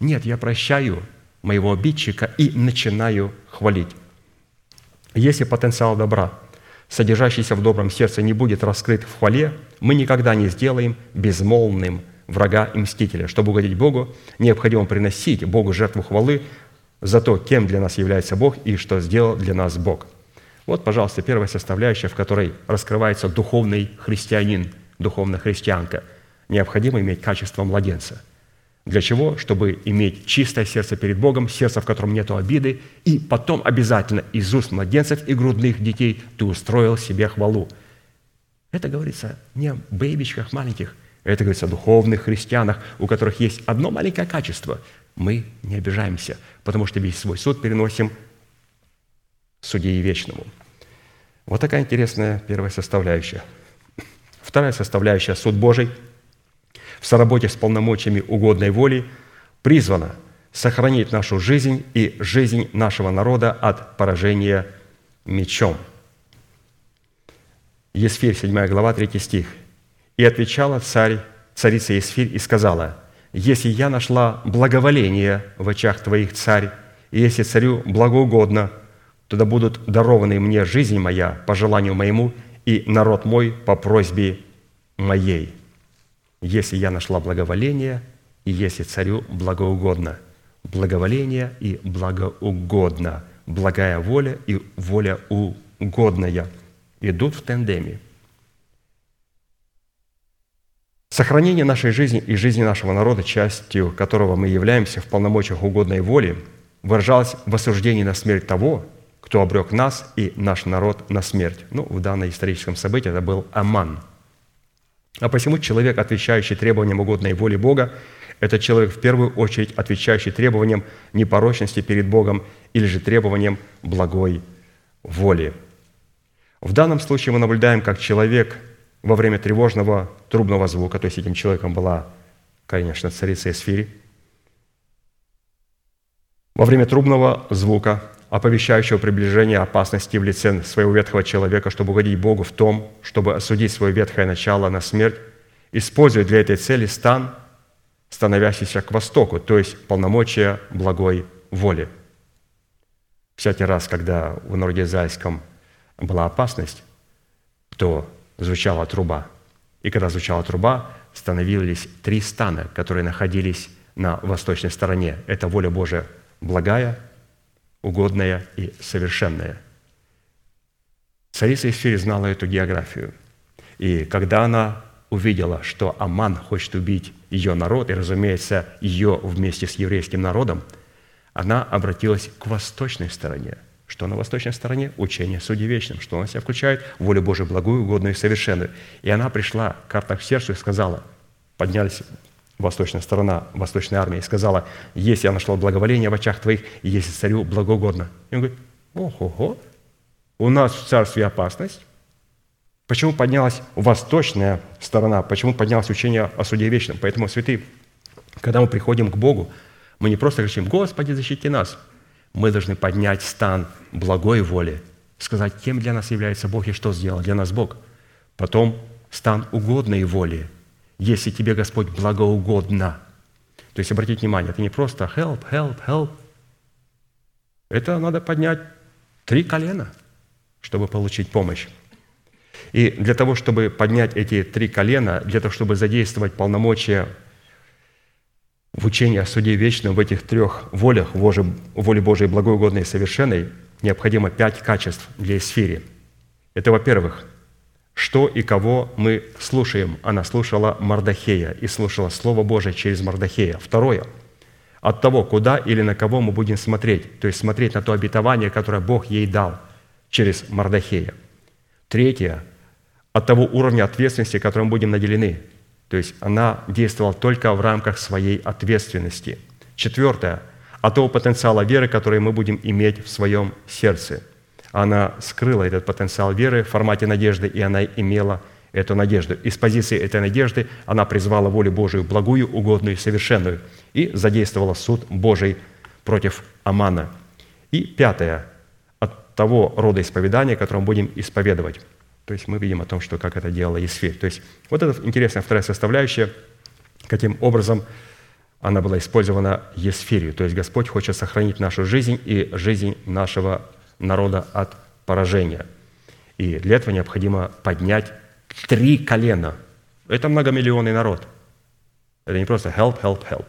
Нет, я прощаю моего обидчика и начинаю хвалить. Если потенциал добра – содержащийся в добром сердце, не будет раскрыт в хвале, мы никогда не сделаем безмолвным врага и мстителя. Чтобы угодить Богу, необходимо приносить Богу жертву хвалы за то, кем для нас является Бог и что сделал для нас Бог. Вот, пожалуйста, первая составляющая, в которой раскрывается духовный христианин, духовная христианка. Необходимо иметь качество младенца – для чего? Чтобы иметь чистое сердце перед Богом, сердце, в котором нет обиды, и потом обязательно из уст младенцев и грудных детей ты устроил себе хвалу. Это говорится не о бейбичках маленьких, это говорится о духовных христианах, у которых есть одно маленькое качество. Мы не обижаемся, потому что весь свой суд переносим судье вечному. Вот такая интересная первая составляющая. Вторая составляющая – суд Божий – в соработе с полномочиями угодной воли призвана сохранить нашу жизнь и жизнь нашего народа от поражения мечом. Есфирь, 7 глава, 3 стих. «И отвечала царь, царица Есфирь и сказала, «Если я нашла благоволение в очах твоих, царь, и если царю благоугодно, тогда будут дарованы мне жизнь моя по желанию моему и народ мой по просьбе моей» если я нашла благоволение, и если царю благоугодно. Благоволение и благоугодно. Благая воля и воля угодная идут в тандеме. Сохранение нашей жизни и жизни нашего народа, частью которого мы являемся в полномочиях угодной воли, выражалось в осуждении на смерть того, кто обрек нас и наш народ на смерть. Ну, в данном историческом событии это был Аман – а посему человек, отвечающий требованиям угодной воли Бога, это человек в первую очередь, отвечающий требованиям непорочности перед Богом или же требованиям благой воли. В данном случае мы наблюдаем, как человек во время тревожного трубного звука, то есть этим человеком была, конечно, царица Эсфири, во время трубного звука оповещающего приближение опасности в лице своего ветхого человека, чтобы угодить Богу в том, чтобы осудить свое ветхое начало на смерть, использует для этой цели стан, становящийся к востоку, то есть полномочия благой воли. Всякий раз, когда в народе была опасность, то звучала труба. И когда звучала труба, становились три стана, которые находились на восточной стороне. Это воля Божия благая – угодная и совершенная. Царица Эсфирь знала эту географию. И когда она увидела, что Аман хочет убить ее народ, и, разумеется, ее вместе с еврейским народом, она обратилась к восточной стороне. Что на восточной стороне? Учение Судьи Вечным. Что она себя включает? Волю Божию благую, угодную и совершенную. И она пришла к картах в сердце и сказала, поднялись восточная сторона восточной армии, сказала, если я нашла благоволение в очах твоих, и если царю благогодно. И он говорит, ого, у нас в царстве опасность. Почему поднялась восточная сторона? Почему поднялось учение о суде вечном? Поэтому, святые, когда мы приходим к Богу, мы не просто кричим «Господи, защити нас!» Мы должны поднять стан благой воли, сказать, кем для нас является Бог и что сделал для нас Бог. Потом стан угодной воли, если тебе Господь благоугодно. То есть, обратите внимание, это не просто help, help, help. Это надо поднять три колена, чтобы получить помощь. И для того, чтобы поднять эти три колена, для того, чтобы задействовать полномочия в учении о суде вечном в этих трех волях, воле Божией благой, угодной и совершенной, необходимо пять качеств для сферы. Это, во-первых, что и кого мы слушаем. Она слушала Мардахея и слушала Слово Божие через Мардахея. Второе, от того, куда или на кого мы будем смотреть, то есть смотреть на то обетование, которое Бог ей дал через Мардахея. Третье, от того уровня ответственности, которым будем наделены – то есть она действовала только в рамках своей ответственности. Четвертое. От того потенциала веры, который мы будем иметь в своем сердце. Она скрыла этот потенциал веры в формате надежды, и она имела эту надежду. Из позиции этой надежды она призвала волю Божию благую, угодную совершенную и задействовала суд Божий против Амана. И пятое. От того рода исповедания, которое мы будем исповедовать. То есть мы видим о том, что как это делала Есфирь. То есть вот это интересная вторая составляющая, каким образом она была использована Есфирью. То есть Господь хочет сохранить нашу жизнь и жизнь нашего народа от поражения. И для этого необходимо поднять три колена. Это многомиллионный народ. Это не просто help, help, help.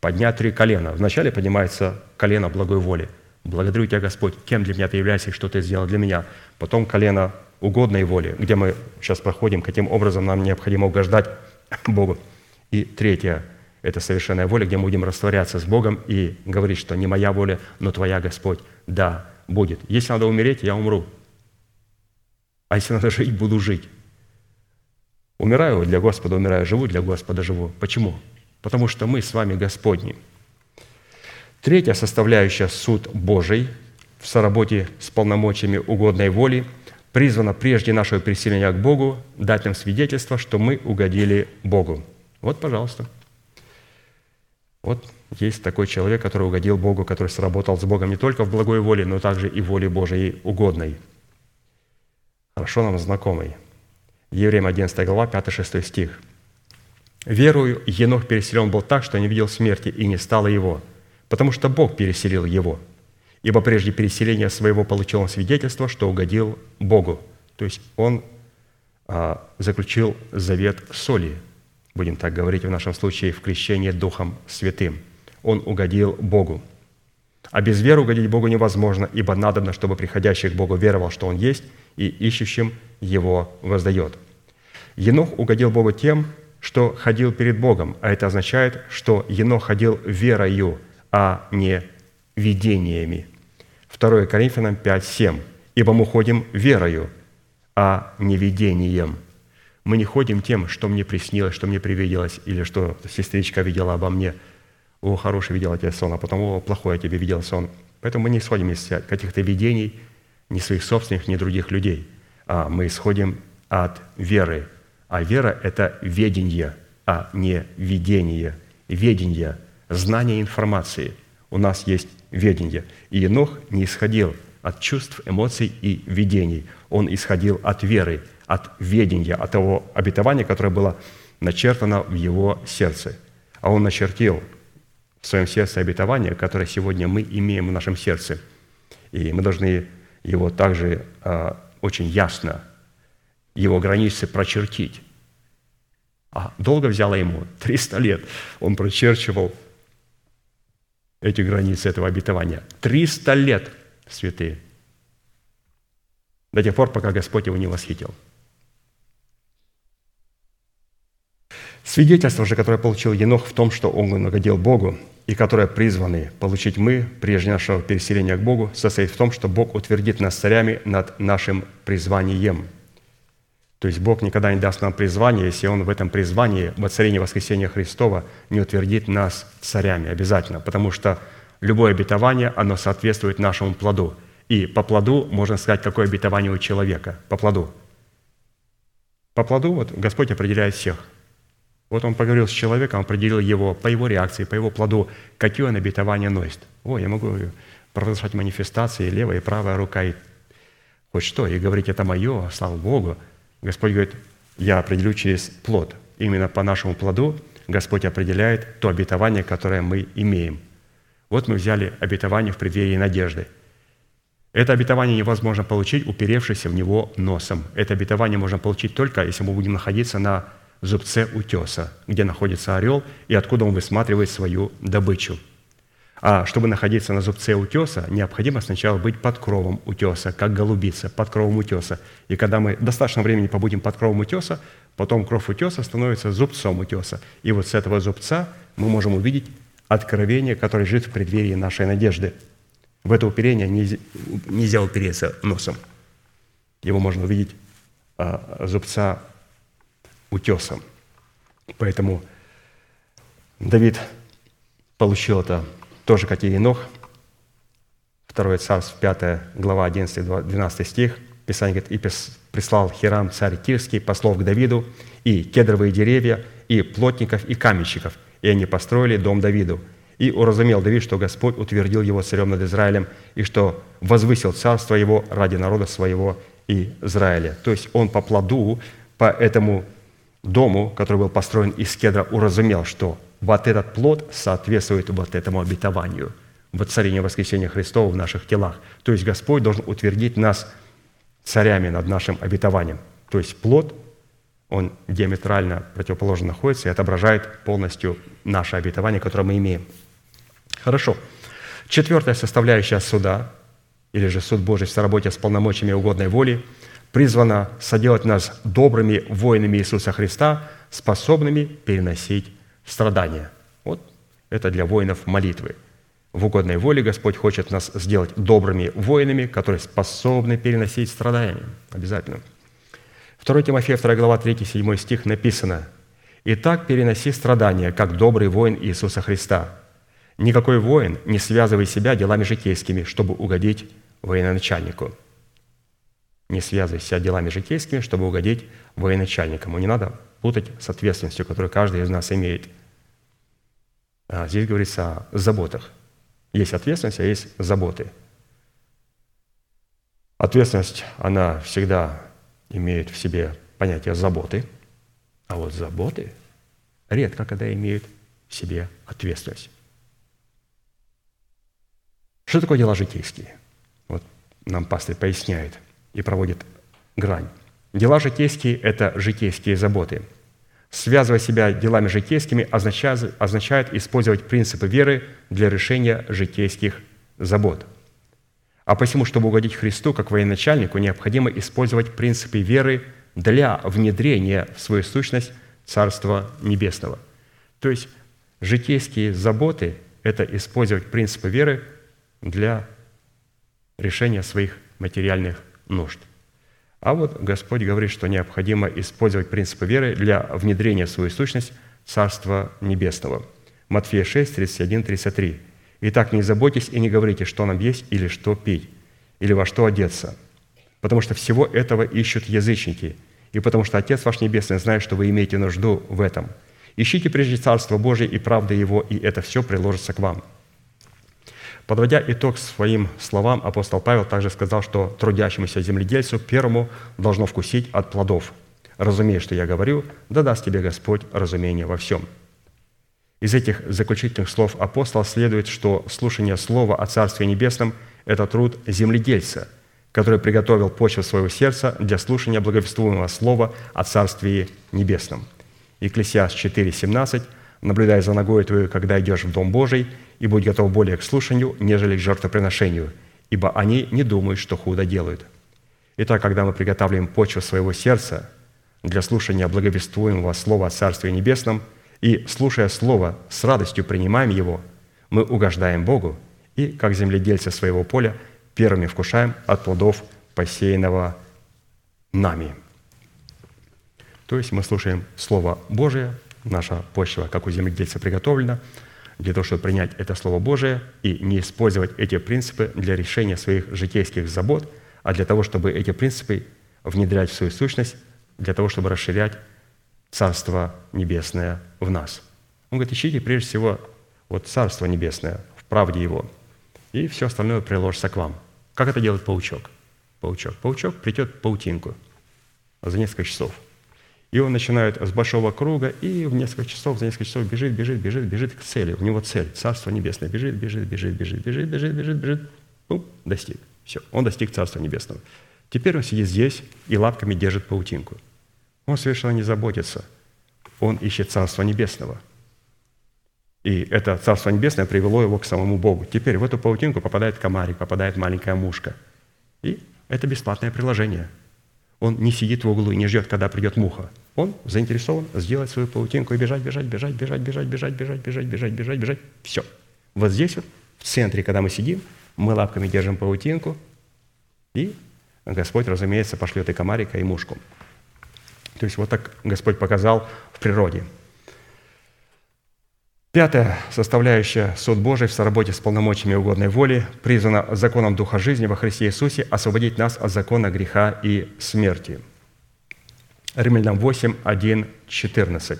Поднять три колена. Вначале поднимается колено благой воли. Благодарю Тебя, Господь, кем для меня Ты являешься и что Ты сделал для меня. Потом колено угодной воли, где мы сейчас проходим, каким образом нам необходимо угождать Богу. И третье – это совершенная воля, где мы будем растворяться с Богом и говорить, что не моя воля, но Твоя, Господь, да, будет. Если надо умереть, я умру. А если надо жить, буду жить. Умираю для Господа, умираю, живу для Господа, живу. Почему? Потому что мы с вами Господни. Третья составляющая – суд Божий в соработе с полномочиями угодной воли – призвано прежде нашего переселения к Богу дать нам свидетельство, что мы угодили Богу. Вот, пожалуйста. Вот есть такой человек, который угодил Богу, который сработал с Богом не только в благой воле, но также и воле Божией угодной. Хорошо нам знакомый. Евреям 11 глава, 5-6 стих. «Верую, Енох переселен был так, что не видел смерти, и не стало его, потому что Бог переселил его» ибо прежде переселения своего получил он свидетельство, что угодил Богу. То есть он а, заключил завет соли, будем так говорить в нашем случае, в крещении Духом Святым. Он угодил Богу. А без веры угодить Богу невозможно, ибо надобно, чтобы приходящий к Богу веровал, что Он есть, и ищущим Его воздает. Енох угодил Богу тем, что ходил перед Богом, а это означает, что Енох ходил верою, а не видениями – 2 Коринфянам 5, 7. «Ибо мы ходим верою, а не видением». Мы не ходим тем, что мне приснилось, что мне привиделось, или что сестричка видела обо мне. О, хороший видела тебе сон, а потом, о, плохой я тебе видел сон. Поэтому мы не исходим из каких-то видений, ни своих собственных, ни других людей, а мы исходим от веры. А вера – это ведение, а не видение. Ведение, знание информации. У нас есть ведения. И Енох не исходил от чувств, эмоций и видений. Он исходил от веры, от ведения, от того обетования, которое было начертано в его сердце. А он начертил в своем сердце обетование, которое сегодня мы имеем в нашем сердце. И мы должны его также э, очень ясно, его границы прочертить. А долго взяло ему? 300 лет. Он прочерчивал эти границы этого обетования. Триста лет, святые. До тех пор, пока Господь его не восхитил. Свидетельство же, которое получил Енох в том, что он угодил Богу, и которое призваны получить мы, прежде нашего переселения к Богу, состоит в том, что Бог утвердит нас царями над нашим призванием. То есть Бог никогда не даст нам призвание, если Он в этом призвании, в воцарении воскресения Христова, не утвердит нас царями обязательно, потому что любое обетование, оно соответствует нашему плоду. И по плоду можно сказать, какое обетование у человека. По плоду. По плоду вот Господь определяет всех. Вот Он поговорил с человеком, определил его по его реакции, по его плоду, какие он обетования носит. О, я могу провозглашать манифестации, левая и правая рука, и хоть что, и говорить, это мое, слава Богу. Господь говорит, я определю через плод. Именно по нашему плоду Господь определяет то обетование, которое мы имеем. Вот мы взяли обетование в преддверии надежды. Это обетование невозможно получить, уперевшись в него носом. Это обетование можно получить только, если мы будем находиться на зубце утеса, где находится орел и откуда он высматривает свою добычу – а чтобы находиться на зубце утеса, необходимо сначала быть под кровом утеса, как голубица, под кровом утеса. И когда мы достаточно времени побудем под кровом утеса, потом кровь утеса становится зубцом утеса. И вот с этого зубца мы можем увидеть откровение, которое лежит в преддверии нашей надежды. В это уперение нельзя упереться носом. Его можно увидеть а, зубца утесом. Поэтому Давид получил это тоже как и Енох, 2 Царств, 5 глава, 11-12 стих, Писание говорит, «И прислал Хирам, царь Тирский, послов к Давиду, и кедровые деревья, и плотников, и каменщиков, и они построили дом Давиду. И уразумел Давид, что Господь утвердил его царем над Израилем, и что возвысил царство его ради народа своего Израиля». То есть он по плоду, по этому дому, который был построен из кедра, уразумел, что вот этот плод соответствует вот этому обетованию воцарения воскресения Христова в наших телах. То есть Господь должен утвердить нас царями над нашим обетованием. То есть плод, он диаметрально противоположно находится и отображает полностью наше обетование, которое мы имеем. Хорошо. Четвертая составляющая суда, или же суд Божий в соработе с полномочиями угодной воли, призвана соделать нас добрыми воинами Иисуса Христа, способными переносить страдания. Вот это для воинов молитвы. В угодной воле Господь хочет нас сделать добрыми воинами, которые способны переносить страдания. Обязательно. 2 Тимофея, 2 глава, 3-7 стих написано, «Итак, переноси страдания, как добрый воин Иисуса Христа. Никакой воин не связывай себя делами житейскими, чтобы угодить военачальнику». Не связывай себя делами житейскими, чтобы угодить военачальникам. Не надо путать с ответственностью, которую каждый из нас имеет. А здесь говорится о заботах. Есть ответственность, а есть заботы. Ответственность, она всегда имеет в себе понятие заботы, а вот заботы редко когда имеют в себе ответственность. Что такое дела житейские? Вот нам пастырь поясняет и проводит грань. Дела житейские – это житейские заботы. Связывать себя делами житейскими означает, означает использовать принципы веры для решения житейских забот. А посему, чтобы угодить Христу как военачальнику, необходимо использовать принципы веры для внедрения в свою сущность Царства Небесного. То есть житейские заботы – это использовать принципы веры для решения своих материальных нужд – а вот Господь говорит, что необходимо использовать принципы веры для внедрения в свою сущность Царства Небесного. Матфея 6, 31, 33. «Итак, не заботьтесь и не говорите, что нам есть или что пить, или во что одеться, потому что всего этого ищут язычники, и потому что Отец ваш Небесный знает, что вы имеете нужду в этом. Ищите прежде Царство Божие и правды Его, и это все приложится к вам». Подводя итог своим словам, апостол Павел также сказал, что трудящемуся земледельцу первому должно вкусить от плодов. Разумея, что я говорю, да даст тебе Господь разумение во всем. Из этих заключительных слов апостола следует, что слушание слова о Царстве Небесном – это труд земледельца, который приготовил почву своего сердца для слушания благовествуемого слова о Царстве Небесном. Екклесиас 4, 17 «Наблюдай за ногой твою, когда идешь в Дом Божий, и будь готов более к слушанию, нежели к жертвоприношению, ибо они не думают, что худо делают. Итак, когда мы приготавливаем почву своего сердца для слушания благовествуемого Слова о Царстве Небесном и, слушая Слово, с радостью принимаем его, мы угождаем Богу и, как земледельцы своего поля, первыми вкушаем от плодов посеянного нами. То есть мы слушаем Слово Божие, наша почва, как у земледельца, приготовлена для того, чтобы принять это Слово Божие и не использовать эти принципы для решения своих житейских забот, а для того, чтобы эти принципы внедрять в свою сущность, для того, чтобы расширять Царство Небесное в нас. Он говорит, ищите прежде всего вот Царство Небесное в правде Его, и все остальное приложится к вам. Как это делает паучок? Паучок. Паучок придет паутинку за несколько часов. И он начинает с большого круга, и в несколько часов, за несколько часов бежит, бежит, бежит, бежит к цели. У него цель, Царство Небесное. Бежит, бежит, бежит, бежит, бежит, бежит, бежит, бежит. Пум, достиг. Все, он достиг Царства Небесного. Теперь он сидит здесь и лапками держит паутинку. Он совершенно не заботится. Он ищет Царство Небесного. И это Царство Небесное привело его к самому Богу. Теперь в эту паутинку попадает комарик, попадает маленькая мушка. И это бесплатное приложение. Он не сидит в углу и не ждет, когда придет муха. Он заинтересован сделать свою паутинку и бежать, бежать, бежать, бежать, бежать, бежать, бежать, бежать, бежать, бежать, бежать. Все. Вот здесь вот, в центре, когда мы сидим, мы лапками держим паутинку, и Господь, разумеется, пошлет и комарика, и мушку. То есть вот так Господь показал в природе. Пятая составляющая суд Божий в соработе с полномочиями угодной воли призвана законом Духа жизни во Христе Иисусе освободить нас от закона греха и смерти. Римлянам 8, 1, 14.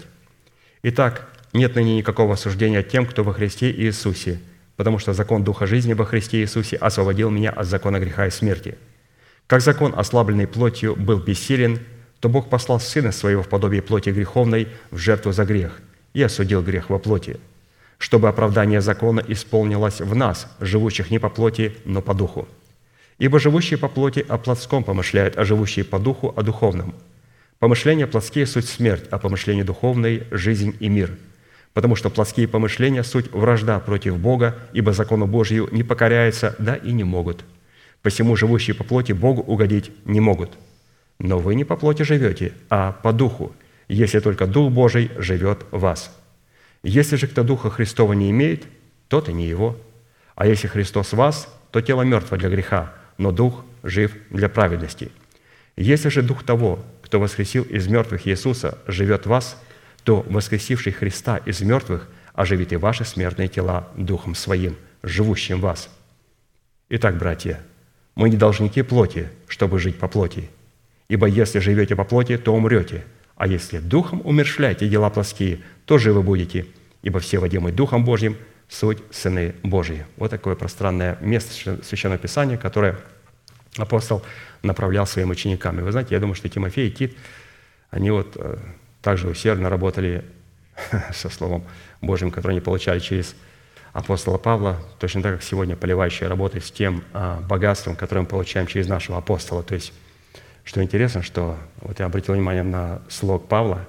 Итак, нет ныне никакого осуждения тем, кто во Христе Иисусе, потому что закон Духа жизни во Христе Иисусе освободил меня от закона греха и смерти. Как закон, ослабленный плотью, был бессилен, то Бог послал Сына Своего в подобие плоти греховной в жертву за грех и осудил грех во плоти, чтобы оправдание закона исполнилось в нас, живущих не по плоти, но по духу. Ибо живущие по плоти о плотском помышляют, а живущие по духу о духовном. Помышления плотские – суть смерть, а помышления духовные – жизнь и мир. Потому что плотские помышления – суть вражда против Бога, ибо закону Божию не покоряются, да и не могут. Посему живущие по плоти Богу угодить не могут – но вы не по плоти живете, а по духу, если только Дух Божий живет в вас. Если же кто Духа Христова не имеет, тот и не его. А если Христос в вас, то тело мертво для греха, но Дух жив для праведности. Если же Дух того, кто воскресил из мертвых Иисуса, живет в вас, то воскресивший Христа из мертвых оживит и ваши смертные тела Духом Своим, живущим в вас. Итак, братья, мы не должники плоти, чтобы жить по плоти – Ибо если живете по плоти, то умрете, а если духом умершляете дела плоские, то живы будете, ибо все водимые Духом Божьим – суть сыны Божьи». Вот такое пространное место Священного Писания, которое апостол направлял своим ученикам. И вы знаете, я думаю, что Тимофей и Тит, они вот э, также усердно работали со Словом Божьим, которое они получали через апостола Павла, точно так, как сегодня поливающие работают с тем а, богатством, которое мы получаем через нашего апостола. То есть что интересно, что вот я обратил внимание на слог Павла,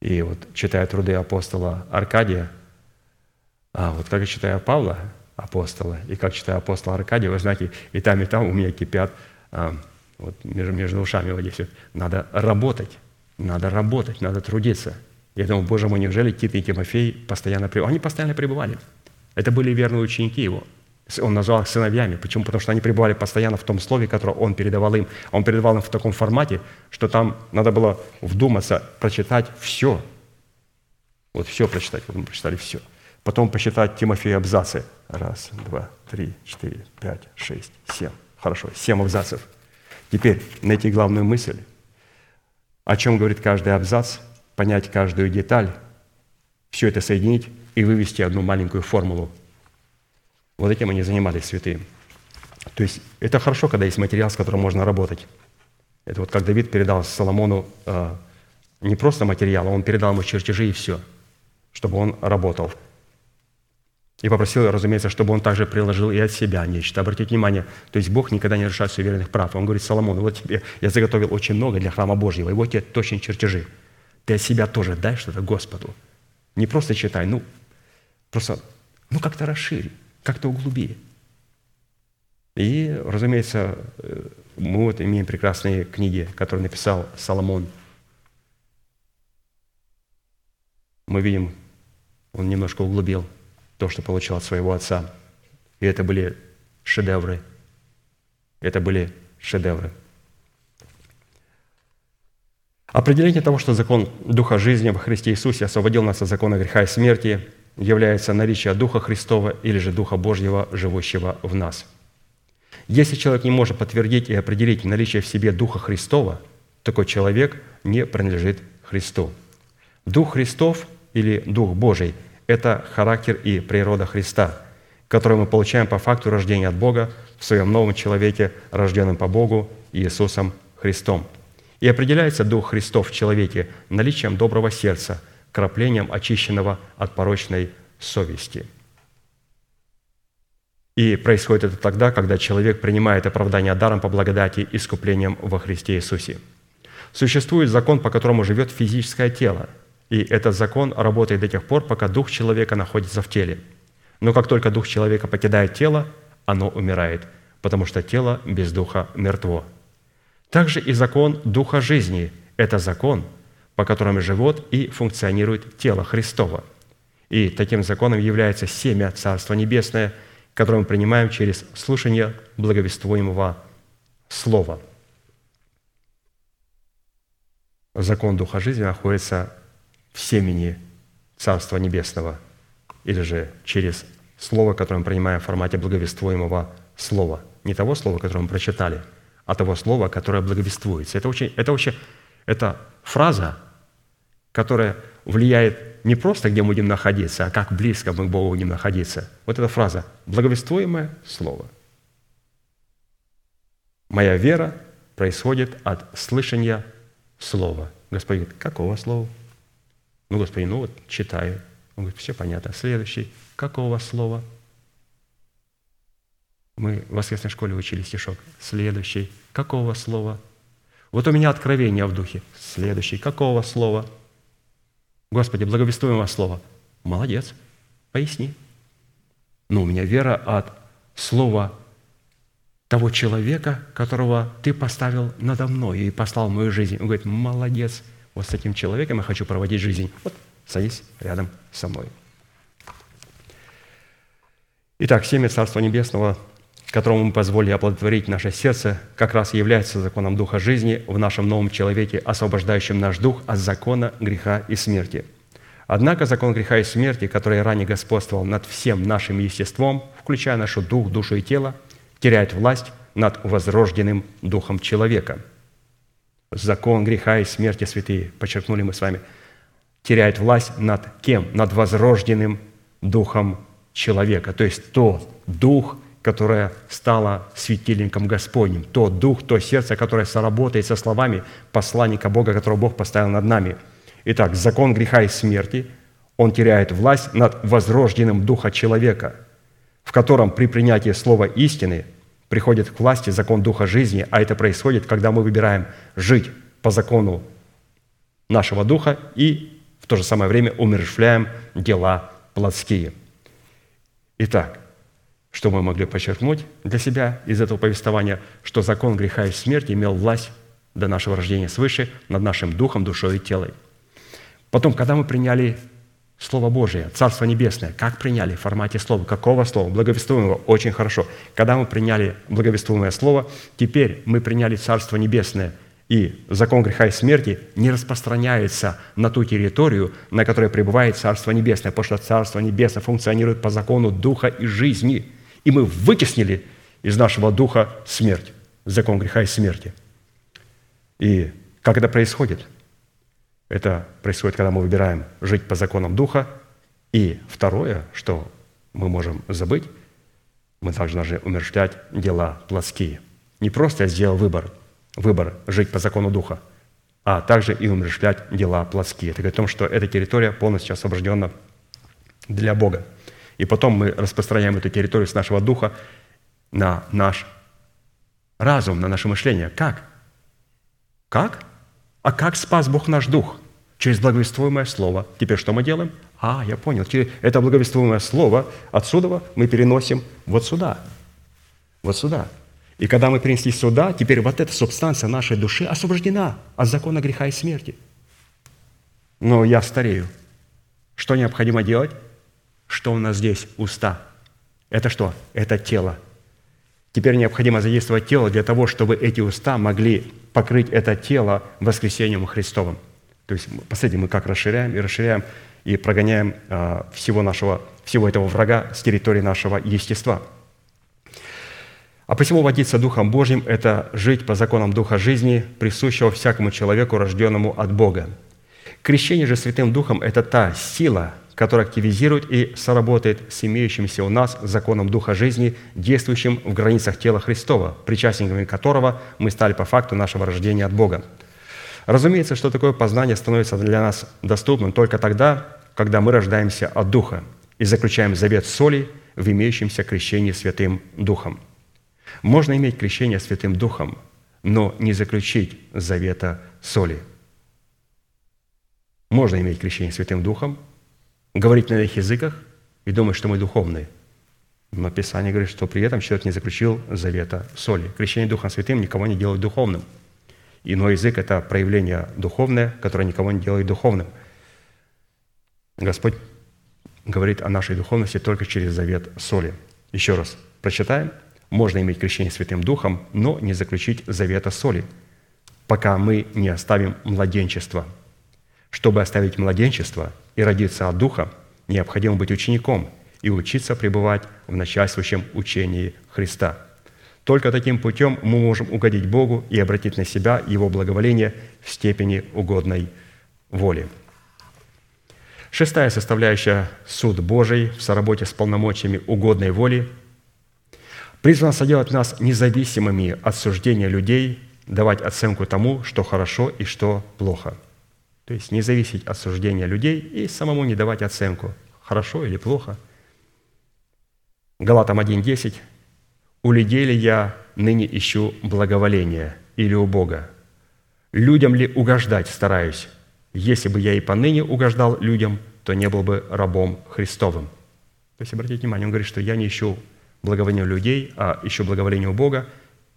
и вот читая труды апостола Аркадия, а вот как я читаю Павла, апостола, и как читаю апостола Аркадия, вы знаете, и там, и там у меня кипят а, вот между, между ушами вот здесь вот. Надо работать, надо работать, надо трудиться. Я думаю, Боже мой, неужели Тит и Тимофей постоянно пребывали? Они постоянно пребывали. Это были верные ученики его – он назвал их сыновьями. Почему? Потому что они пребывали постоянно в том слове, которое он передавал им. Он передавал им в таком формате, что там надо было вдуматься, прочитать все. Вот все прочитать, вот мы прочитали все. Потом посчитать Тимофея абзацы. Раз, два, три, четыре, пять, шесть, семь. Хорошо, семь абзацев. Теперь найти главную мысль. О чем говорит каждый абзац, понять каждую деталь, все это соединить и вывести одну маленькую формулу вот этим они занимались, святые. То есть это хорошо, когда есть материал, с которым можно работать. Это вот как Давид передал Соломону э, не просто материал, а он передал ему чертежи и все, чтобы он работал. И попросил, разумеется, чтобы он также приложил и от себя нечто. Обратите внимание, то есть Бог никогда не решает суверенных прав. Он говорит Соломону, вот тебе я заготовил очень много для храма Божьего, и вот тебе точно чертежи. Ты от себя тоже дай что-то Господу. Не просто читай, ну, просто, ну, как-то расширь как-то углуби. И, разумеется, э, мы вот имеем прекрасные книги, которые написал Соломон. Мы видим, он немножко углубил то, что получил от своего отца. И это были шедевры. Это были шедевры. Определение того, что закон Духа жизни во Христе Иисусе освободил нас от закона греха и смерти, является наличие Духа Христова или же Духа Божьего, живущего в нас. Если человек не может подтвердить и определить наличие в себе Духа Христова, такой человек не принадлежит Христу. Дух Христов или Дух Божий – это характер и природа Христа, который мы получаем по факту рождения от Бога в своем новом человеке, рожденном по Богу Иисусом Христом – и определяется Дух Христов в человеке наличием доброго сердца, краплением очищенного от порочной совести. И происходит это тогда, когда человек принимает оправдание даром по благодати искуплением во Христе Иисусе. Существует закон, по которому живет физическое тело, и этот закон работает до тех пор, пока дух человека находится в теле. Но как только дух человека покидает тело, оно умирает, потому что тело без духа мертво – также и закон Духа жизни – это закон, по которому живет и функционирует тело Христова. И таким законом является семя Царства Небесное, которое мы принимаем через слушание благовествуемого Слова. Закон Духа жизни находится в семени Царства Небесного, или же через Слово, которое мы принимаем в формате благовествуемого Слова. Не того Слова, которое мы прочитали – а того слова, которое благовествуется. Это, очень, это, очень, это фраза, которая влияет не просто, где мы будем находиться, а как близко мы к Богу будем находиться. Вот эта фраза «благовествуемое слово». Моя вера происходит от слышания слова. Господин говорит, какого слова? Ну, господин, ну вот читаю. Он говорит, все понятно. Следующий, какого слова? Мы в воскресной школе учили стишок. Следующий. Какого слова? Вот у меня откровение в духе. Следующий. Какого слова? Господи, благовествуем вас слово. Молодец. Поясни. Но у меня вера от слова того человека, которого ты поставил надо мной и послал в мою жизнь. Он говорит, молодец, вот с этим человеком я хочу проводить жизнь. Вот, садись рядом со мной. Итак, семя Царства Небесного – которому мы позволили оплодотворить наше сердце, как раз является законом Духа жизни в нашем новом человеке, освобождающим наш дух от закона греха и смерти. Однако закон греха и смерти, который ранее господствовал над всем нашим естеством, включая наш дух, душу и тело, теряет власть над возрожденным духом человека. Закон греха и смерти, святые, подчеркнули мы с вами, теряет власть над кем? Над возрожденным духом человека. То есть тот дух, которая стала светильником Господним, то дух, то сердце, которое соработает со словами посланника Бога, которого Бог поставил над нами. Итак, закон греха и смерти, он теряет власть над возрожденным духа человека, в котором при принятии слова истины приходит к власти закон духа жизни, а это происходит, когда мы выбираем жить по закону нашего духа и в то же самое время умершвляем дела плотские. Итак, что мы могли подчеркнуть для себя из этого повествования, что закон греха и смерти имел власть до нашего рождения свыше над нашим духом, душой и телом. Потом, когда мы приняли Слово Божие, Царство Небесное, как приняли в формате слова? Какого слова? Благовествуемого. Очень хорошо. Когда мы приняли благовествуемое слово, теперь мы приняли Царство Небесное, и закон греха и смерти не распространяется на ту территорию, на которой пребывает Царство Небесное, потому что Царство Небесное функционирует по закону Духа и жизни – и мы вытеснили из нашего духа смерть, закон греха и смерти. И как это происходит? Это происходит, когда мы выбираем жить по законам духа. И второе, что мы можем забыть, мы должны же умерщвлять дела плотские. Не просто я сделал выбор, выбор жить по закону духа, а также и умерщвлять дела плотские. Это говорит о том, что эта территория полностью освобождена для Бога. И потом мы распространяем эту территорию с нашего духа на наш разум, на наше мышление. Как? Как? А как спас Бог наш дух? Через благовествуемое слово. Теперь что мы делаем? А, я понял. Через это благовествуемое слово отсюда мы переносим вот сюда. Вот сюда. И когда мы принесли сюда, теперь вот эта субстанция нашей души освобождена от закона греха и смерти. Но я старею. Что необходимо делать? Что у нас здесь? Уста. Это что? Это тело. Теперь необходимо задействовать тело для того, чтобы эти уста могли покрыть это тело воскресением Христовым. То есть, посмотрите, мы как расширяем и расширяем и прогоняем а, всего, нашего, всего этого врага с территории нашего естества. А посему водиться Духом Божьим – это жить по законам Духа жизни, присущего всякому человеку, рожденному от Бога. Крещение же Святым Духом – это та сила, которая активизирует и соработает с имеющимся у нас законом Духа жизни, действующим в границах тела Христова, причастниками которого мы стали по факту нашего рождения от Бога. Разумеется, что такое познание становится для нас доступным только тогда, когда мы рождаемся от Духа и заключаем завет соли в имеющемся крещении Святым Духом. Можно иметь крещение Святым Духом, но не заключить завета соли. Можно иметь крещение Святым Духом, говорить на иных языках и думать, что мы духовные. Но Писание говорит, что при этом человек не заключил завета соли. Крещение Духом Святым никого не делает духовным – Иной язык – это проявление духовное, которое никого не делает духовным. Господь говорит о нашей духовности только через завет соли. Еще раз прочитаем. Можно иметь крещение Святым Духом, но не заключить завета соли, пока мы не оставим младенчество. Чтобы оставить младенчество и родиться от Духа, необходимо быть учеником и учиться пребывать в начальствующем учении Христа – только таким путем мы можем угодить Богу и обратить на себя Его благоволение в степени угодной воли. Шестая составляющая – суд Божий в соработе с полномочиями угодной воли призвана соделать нас независимыми от суждения людей, давать оценку тому, что хорошо и что плохо. То есть не зависеть от суждения людей и самому не давать оценку, хорошо или плохо. Галатам 1.10 у людей ли я ныне ищу благоволения или у Бога? Людям ли угождать стараюсь? Если бы я и поныне угождал людям, то не был бы рабом Христовым. То есть, обратите внимание, он говорит, что я не ищу благоволения людей, а ищу благоволения у Бога.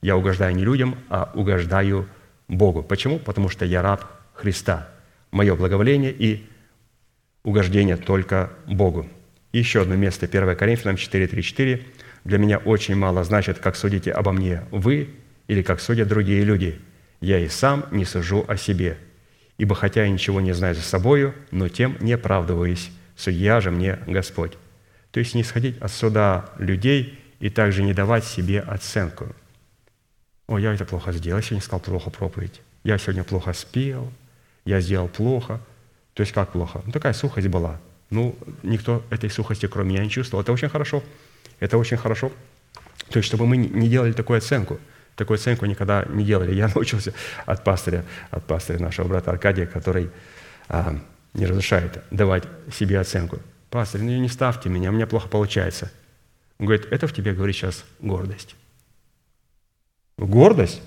Я угождаю не людям, а угождаю Богу. Почему? Потому что я раб Христа. Мое благоволение и угождение только Богу. Еще одно место, 1 Коринфянам 4.3.4 для меня очень мало значит, как судите обо мне вы или как судят другие люди. Я и сам не сужу о себе. Ибо хотя я ничего не знаю за собою, но тем не оправдываюсь. Судья же мне Господь. То есть не сходить от суда людей и также не давать себе оценку. О, я это плохо сделал, я сегодня сказал плохо проповедь. Я сегодня плохо спел, я сделал плохо. То есть как плохо? Ну, такая сухость была. Ну, никто этой сухости, кроме меня, не чувствовал. Это очень хорошо. Это очень хорошо. То есть, чтобы мы не делали такую оценку. Такую оценку никогда не делали. Я научился от пастыря, от пастыря нашего брата Аркадия, который а, не разрешает давать себе оценку. Пастор, ну не ставьте меня, у меня плохо получается. Он говорит, это в тебе, говорит, сейчас гордость. Гордость?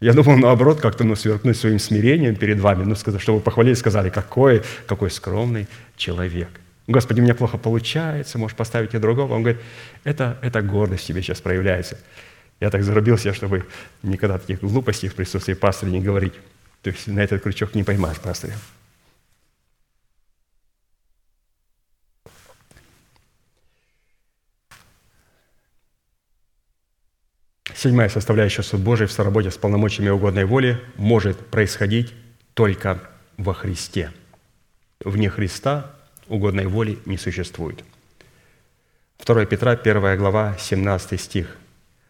Я думал, наоборот, как-то ну, сверкнуть своим смирением перед вами, ну, сказать, чтобы похвалили, сказали, какой, какой скромный человек. Господи, у меня плохо получается, можешь поставить и другого. Он говорит, это, это гордость тебе сейчас проявляется. Я так зарубился, чтобы никогда таких глупостей в присутствии пастыря не говорить. То есть на этот крючок не поймаешь пастыря. Седьмая составляющая суд Божий в соработе с полномочиями угодной воли может происходить только во Христе. Вне Христа угодной воли не существует. 2 Петра, 1 глава, 17 стих.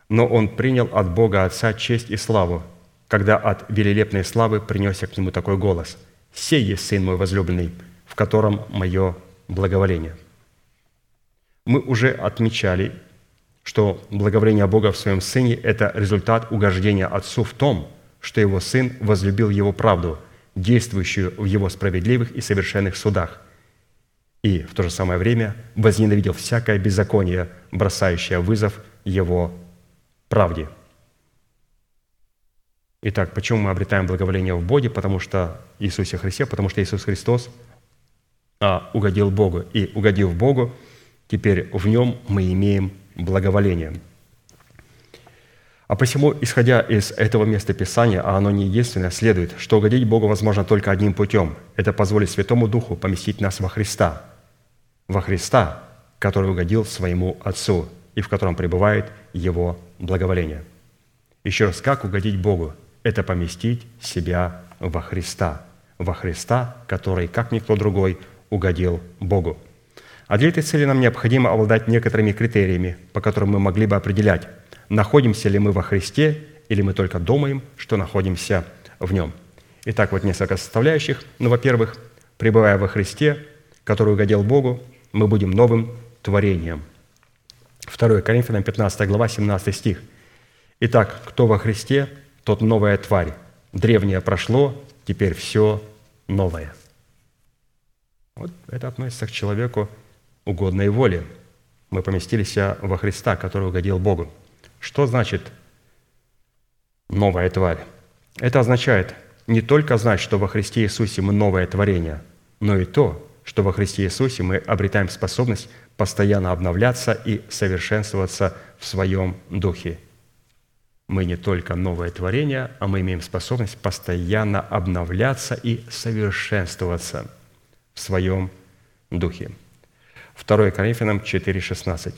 «Но он принял от Бога Отца честь и славу, когда от велилепной славы принесся к нему такой голос. «Сей есть Сын мой возлюбленный, в котором мое благоволение». Мы уже отмечали, что благоволение Бога в Своем Сыне – это результат угождения Отцу в том, что Его Сын возлюбил Его правду, действующую в Его справедливых и совершенных судах – и в то же самое время возненавидел всякое беззаконие, бросающее вызов его правде. Итак, почему мы обретаем благоволение в Боге? Потому что Иисусе Христе, потому что Иисус Христос а, угодил Богу. И угодив Богу, теперь в Нем мы имеем благоволение. А посему, исходя из этого места Писания, а оно не единственное, следует, что угодить Богу возможно только одним путем – это позволить Святому Духу поместить нас во Христа – во Христа, который угодил своему Отцу и в котором пребывает Его благоволения. Еще раз, как угодить Богу? Это поместить себя во Христа, во Христа, который, как никто другой, угодил Богу. А для этой цели нам необходимо обладать некоторыми критериями, по которым мы могли бы определять, находимся ли мы во Христе или мы только думаем, что находимся в Нем. Итак, вот несколько составляющих. Ну, во-первых, пребывая во Христе, который угодил Богу, мы будем новым творением. 2 Коринфянам 15 глава, 17 стих. «Итак, кто во Христе, тот новая тварь. Древнее прошло, теперь все новое». Вот это относится к человеку угодной воли. Мы поместились во Христа, который угодил Богу. Что значит новая тварь? Это означает не только знать, что во Христе Иисусе мы новое творение, но и то, что во Христе Иисусе мы обретаем способность постоянно обновляться и совершенствоваться в своем духе. Мы не только новое творение, а мы имеем способность постоянно обновляться и совершенствоваться в своем духе. 2 Коринфянам 4,16.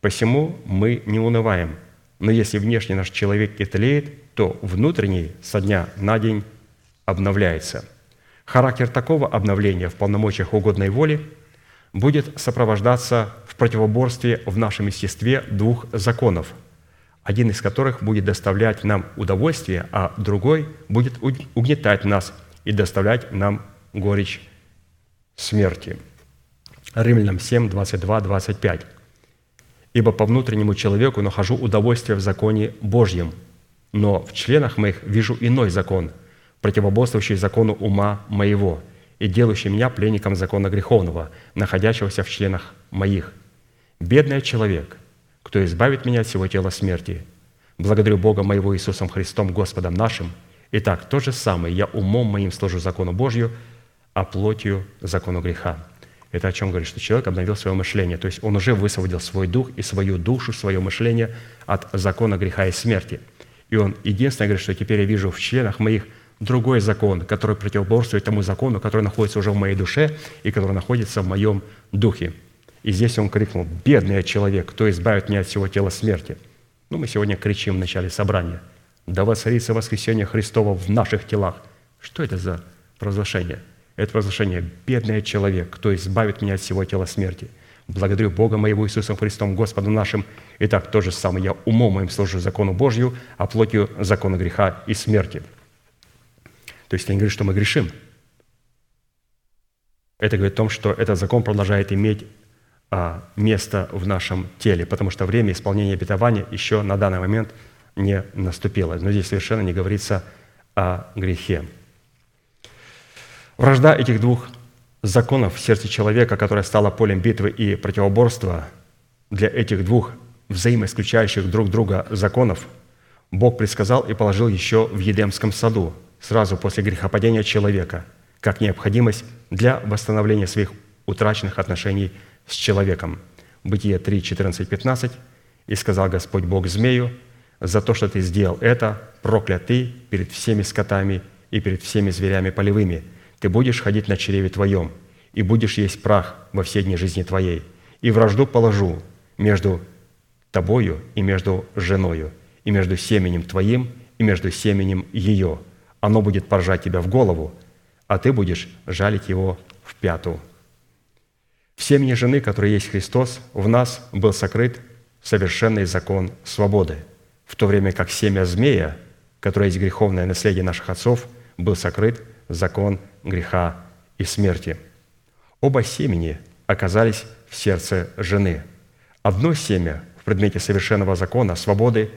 «Посему мы не унываем, но если внешний наш человек и тлеет, то внутренний со дня на день обновляется». Характер такого обновления в полномочиях угодной воли будет сопровождаться в противоборстве в нашем естестве двух законов, один из которых будет доставлять нам удовольствие, а другой будет угнетать нас и доставлять нам горечь смерти. Римлянам 7, 22, 25. «Ибо по внутреннему человеку нахожу удовольствие в законе Божьем, но в членах моих вижу иной закон – противоборствующий закону ума моего и делающий меня пленником закона греховного, находящегося в членах моих. Бедный человек, кто избавит меня от всего тела смерти. Благодарю Бога моего Иисусом Христом, Господом нашим. Итак, то же самое, я умом моим служу закону Божью, а плотью закону греха. Это о чем говорит, что человек обновил свое мышление, то есть он уже высвободил свой дух и свою душу, свое мышление от закона греха и смерти. И он единственное говорит, что теперь я вижу в членах моих другой закон, который противоборствует тому закону, который находится уже в моей душе и который находится в моем духе. И здесь он крикнул, «Бедный человек, кто избавит меня от всего тела смерти?» Ну, мы сегодня кричим в начале собрания, «Да воцарится воскресение Христова в наших телах». Что это за провозглашение? Это провозглашение «Бедный человек, кто избавит меня от всего тела смерти». Благодарю Бога моего Иисусом Христом, Господом нашим. Итак, то же самое я умом моим служу закону Божью, а плотью закону греха и смерти – то есть, не говорит, что мы грешим. Это говорит о том, что этот закон продолжает иметь а, место в нашем теле, потому что время исполнения обетования еще на данный момент не наступило. Но здесь совершенно не говорится о грехе. Вражда этих двух законов в сердце человека, которая стала полем битвы и противоборства для этих двух взаимоисключающих друг друга законов, Бог предсказал и положил еще в Едемском саду – сразу после грехопадения человека, как необходимость для восстановления своих утраченных отношений с человеком. Бытие 3, 14, 15. «И сказал Господь Бог змею, за то, что ты сделал это, проклят ты перед всеми скотами и перед всеми зверями полевыми. Ты будешь ходить на чреве твоем, и будешь есть прах во все дни жизни твоей. И вражду положу между тобою и между женою, и между семенем твоим и между семенем ее, оно будет поражать тебя в голову, а ты будешь жалить его в пяту. В семени жены, которая есть Христос, в нас был сокрыт совершенный закон свободы, в то время как семя змея, которое есть греховное наследие наших отцов, был сокрыт закон греха и смерти. Оба семени оказались в сердце жены. Одно семя в предмете совершенного закона свободы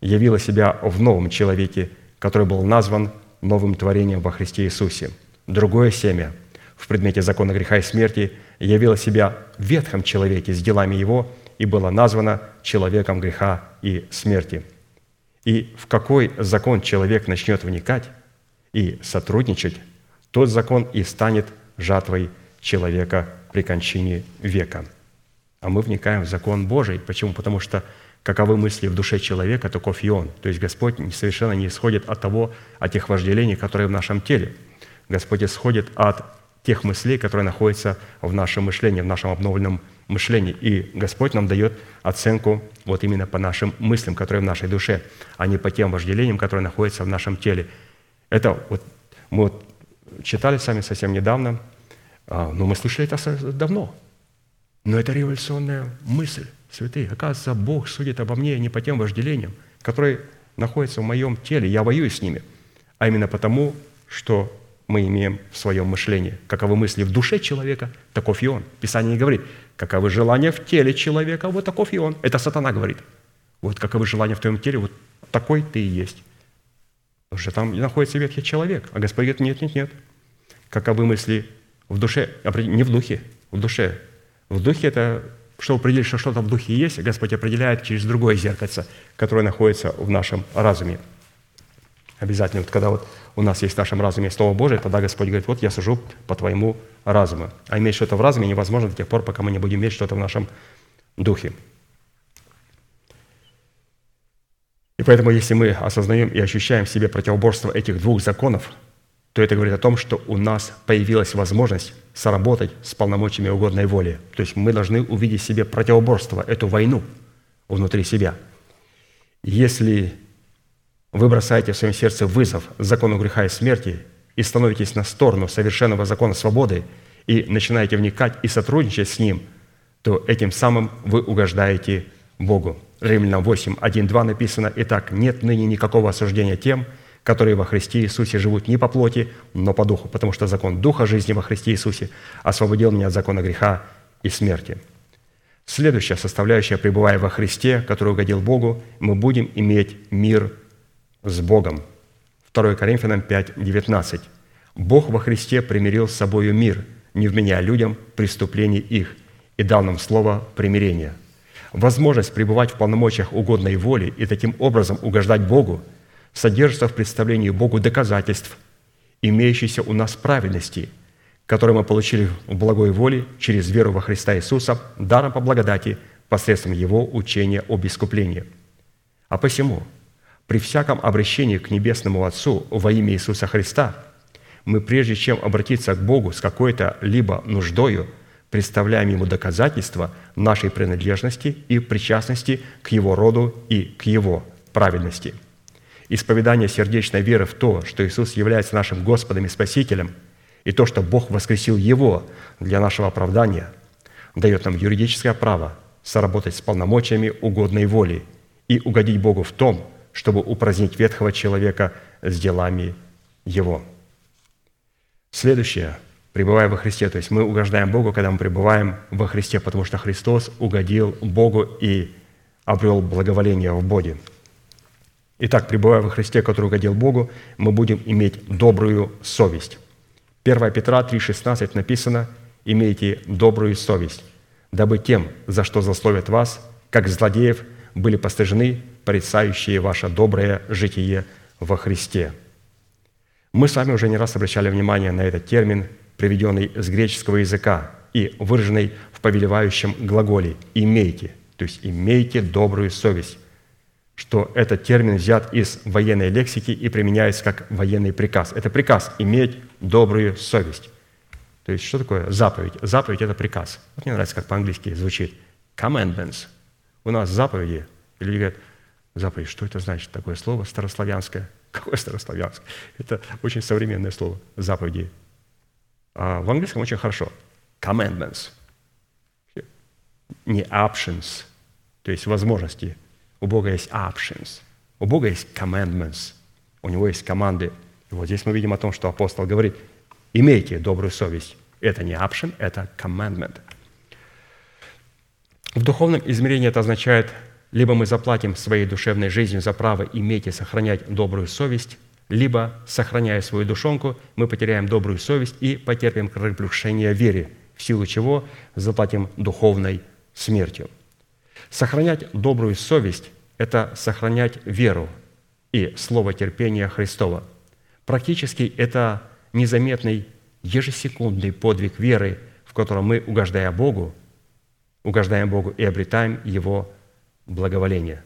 явило себя в новом человеке, который был назван новым творением во Христе Иисусе. Другое семя в предмете закона греха и смерти явило себя в ветхом человеке с делами его и было названо человеком греха и смерти. И в какой закон человек начнет вникать и сотрудничать, тот закон и станет жатвой человека при кончине века. А мы вникаем в закон Божий. Почему? Потому что каковы мысли в душе человека, таков и он. То есть Господь совершенно не исходит от того, от тех вожделений, которые в нашем теле. Господь исходит от тех мыслей, которые находятся в нашем мышлении, в нашем обновленном мышлении. И Господь нам дает оценку вот именно по нашим мыслям, которые в нашей душе, а не по тем вожделениям, которые находятся в нашем теле. Это вот мы вот читали сами совсем недавно, а, но мы слышали это давно. Но это революционная мысль, святые. Оказывается, Бог судит обо мне не по тем вожделениям, которые находятся в моем теле. Я воюю с ними, а именно потому, что мы имеем в своем мышлении. Каковы мысли в душе человека, таков и он. Писание говорит, каковы желания в теле человека, вот таков и он. Это сатана говорит. Вот каковы желания в твоем теле, вот такой ты и есть. Потому что там находится ветхий человек. А Господь говорит, нет, нет, нет. Каковы мысли в душе, не в духе, в душе. В духе это, чтобы определить, что что-то в духе есть, Господь определяет через другое зеркальце, которое находится в нашем разуме. Обязательно, вот когда вот у нас есть в нашем разуме Слово Божие, тогда Господь говорит, вот я сужу по твоему разуму. А иметь что-то в разуме невозможно до тех пор, пока мы не будем иметь что-то в нашем духе. И поэтому, если мы осознаем и ощущаем в себе противоборство этих двух законов, то это говорит о том, что у нас появилась возможность соработать с полномочиями угодной воли. То есть мы должны увидеть себе противоборство, эту войну внутри себя. Если вы бросаете в своем сердце вызов закону греха и смерти и становитесь на сторону совершенного закона свободы и начинаете вникать и сотрудничать с ним, то этим самым вы угождаете Богу. Римлянам 8, 1, 2 написано, «Итак, нет ныне никакого осуждения тем, которые во Христе Иисусе живут не по плоти, но по духу, потому что закон Духа жизни во Христе Иисусе освободил меня от закона греха и смерти». Следующая составляющая, пребывая во Христе, который угодил Богу, мы будем иметь мир с Богом. 2 Коринфянам 5, 19. «Бог во Христе примирил с собою мир, не вменяя людям преступлений их, и дал нам слово примирения». Возможность пребывать в полномочиях угодной воли и таким образом угождать Богу содержится в представлении Богу доказательств, имеющихся у нас праведности, которые мы получили в благой воле через веру во Христа Иисуса, даром по благодати, посредством Его учения об искуплении. А посему – при всяком обращении к Небесному Отцу во имя Иисуса Христа мы, прежде чем обратиться к Богу с какой-то либо нуждою, представляем Ему доказательства нашей принадлежности и причастности к Его роду и к Его праведности. Исповедание сердечной веры в то, что Иисус является нашим Господом и Спасителем, и то, что Бог воскресил Его для нашего оправдания, дает нам юридическое право соработать с полномочиями угодной воли и угодить Богу в том, чтобы упразднить ветхого человека с делами его. Следующее, пребывая во Христе, то есть мы угождаем Богу, когда мы пребываем во Христе, потому что Христос угодил Богу и обрел благоволение в Боге. Итак, пребывая во Христе, который угодил Богу, мы будем иметь добрую совесть. 1 Петра 3,16 написано «Имейте добрую совесть, дабы тем, за что засловят вас, как злодеев, были постыжены порицающие ваше доброе житие во Христе». Мы с вами уже не раз обращали внимание на этот термин, приведенный с греческого языка и выраженный в повелевающем глаголе «имейте», то есть «имейте добрую совесть», что этот термин взят из военной лексики и применяется как военный приказ. Это приказ – иметь добрую совесть. То есть что такое заповедь? Заповедь – это приказ. Вот мне нравится, как по-английски звучит. Commandments. У нас заповеди. И люди говорят, заповедь. Что это значит, такое слово старославянское? Какое старославянское? Это очень современное слово, заповеди. А в английском очень хорошо. Commandments. Не options, то есть возможности. У Бога есть options. У Бога есть commandments. У Него есть команды. И вот здесь мы видим о том, что апостол говорит, имейте добрую совесть. Это не option, это commandment. В духовном измерении это означает либо мы заплатим своей душевной жизнью за право иметь и сохранять добрую совесть, либо, сохраняя свою душонку, мы потеряем добрую совесть и потерпим крепушение вере, в силу чего заплатим духовной смертью. Сохранять добрую совесть – это сохранять веру и слово терпения Христова. Практически это незаметный ежесекундный подвиг веры, в котором мы, угождая Богу, угождаем Богу и обретаем Его благоволение.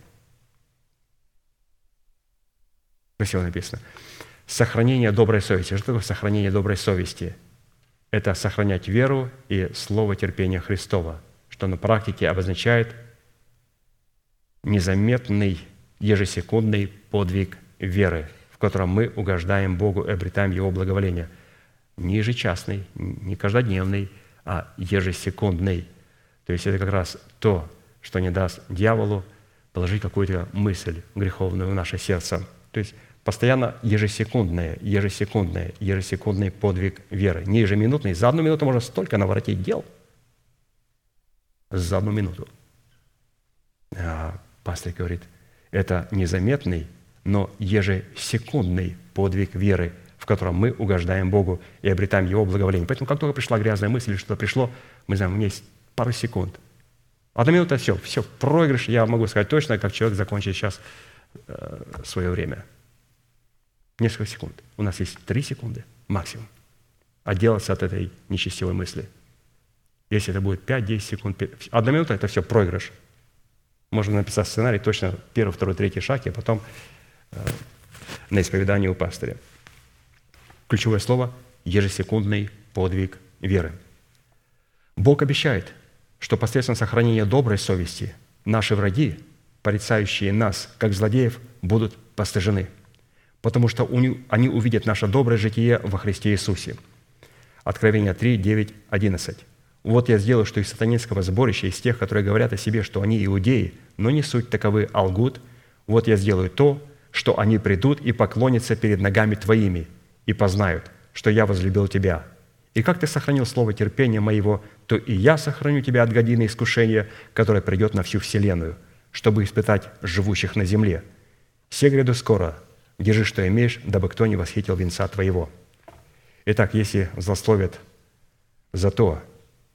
Красиво написано. Сохранение доброй совести. Что такое сохранение доброй совести? Это сохранять веру и слово терпения Христова, что на практике обозначает незаметный ежесекундный подвиг веры, в котором мы угождаем Богу и обретаем Его благоволение. Не ежечасный, не каждодневный, а ежесекундный. То есть это как раз то, что не даст дьяволу положить какую-то мысль греховную в наше сердце. То есть постоянно ежесекундное, ежесекундное, ежесекундный подвиг веры. Не ежеминутный. За одну минуту можно столько наворотить дел. За одну минуту. Пастор говорит, это незаметный, но ежесекундный подвиг веры, в котором мы угождаем Богу и обретаем Его благоволение. Поэтому, как только пришла грязная мысль или что-то пришло, мы знаем, у меня есть пару секунд. Одна минута – все, все, проигрыш, я могу сказать точно, как человек закончит сейчас э, свое время. Несколько секунд. У нас есть три секунды максимум. Отделаться от этой нечестивой мысли. Если это будет 5-10 секунд, 5, одна минута – это все проигрыш. Можно написать сценарий точно первый, второй, третий шаг, и потом э, на исповедании у пастыря. Ключевое слово – ежесекундный подвиг веры. Бог обещает, что посредством сохранения доброй совести наши враги, порицающие нас, как злодеев, будут постыжены, потому что они увидят наше доброе житие во Христе Иисусе. Откровение 3, 9, 11. «Вот я сделаю, что из сатанинского сборища, из тех, которые говорят о себе, что они иудеи, но не суть таковы, а лгут, вот я сделаю то, что они придут и поклонятся перед ногами Твоими, и познают, что я возлюбил Тебя. И как Ты сохранил слово терпения моего, то и я сохраню Тебя от годины искушения, которое придет на всю вселенную, чтобы испытать живущих на земле. Все гряду скоро, держи, что имеешь, дабы кто не восхитил венца Твоего». Итак, если злословят за то,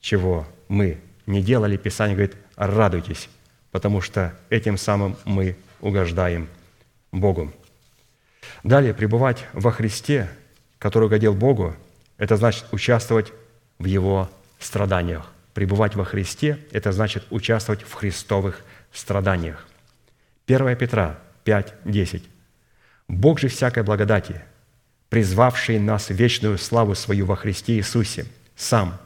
чего мы не делали, Писание говорит, радуйтесь, потому что этим самым мы угождаем Богу. Далее, пребывать во Христе, который угодил Богу, это значит участвовать в Его страданиях. Пребывать во Христе – это значит участвовать в христовых страданиях. 1 Петра 5, 10. «Бог же всякой благодати, призвавший нас в вечную славу свою во Христе Иисусе, сам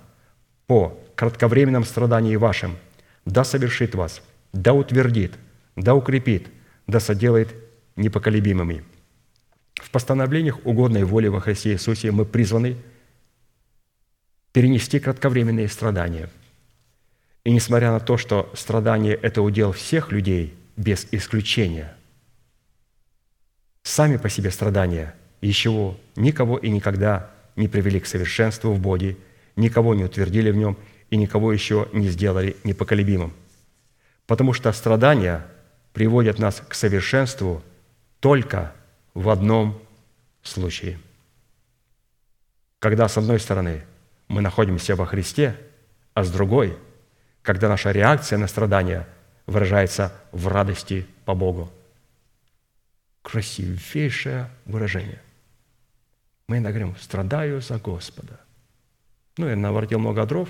по кратковременном страдании вашим, да совершит вас, да утвердит, да укрепит, да соделает непоколебимыми. В постановлениях угодной воли во Христе Иисусе мы призваны перенести кратковременные страдания. И несмотря на то, что страдание – это удел всех людей без исключения, сами по себе страдания еще никого и никогда не привели к совершенству в Боге, никого не утвердили в нем и никого еще не сделали непоколебимым. Потому что страдания приводят нас к совершенству только в одном случае. Когда, с одной стороны, мы находимся во Христе, а с другой, когда наша реакция на страдания выражается в радости по Богу. Красивейшее выражение. Мы иногда говорим, страдаю за Господа. Ну, я наворотил много дров,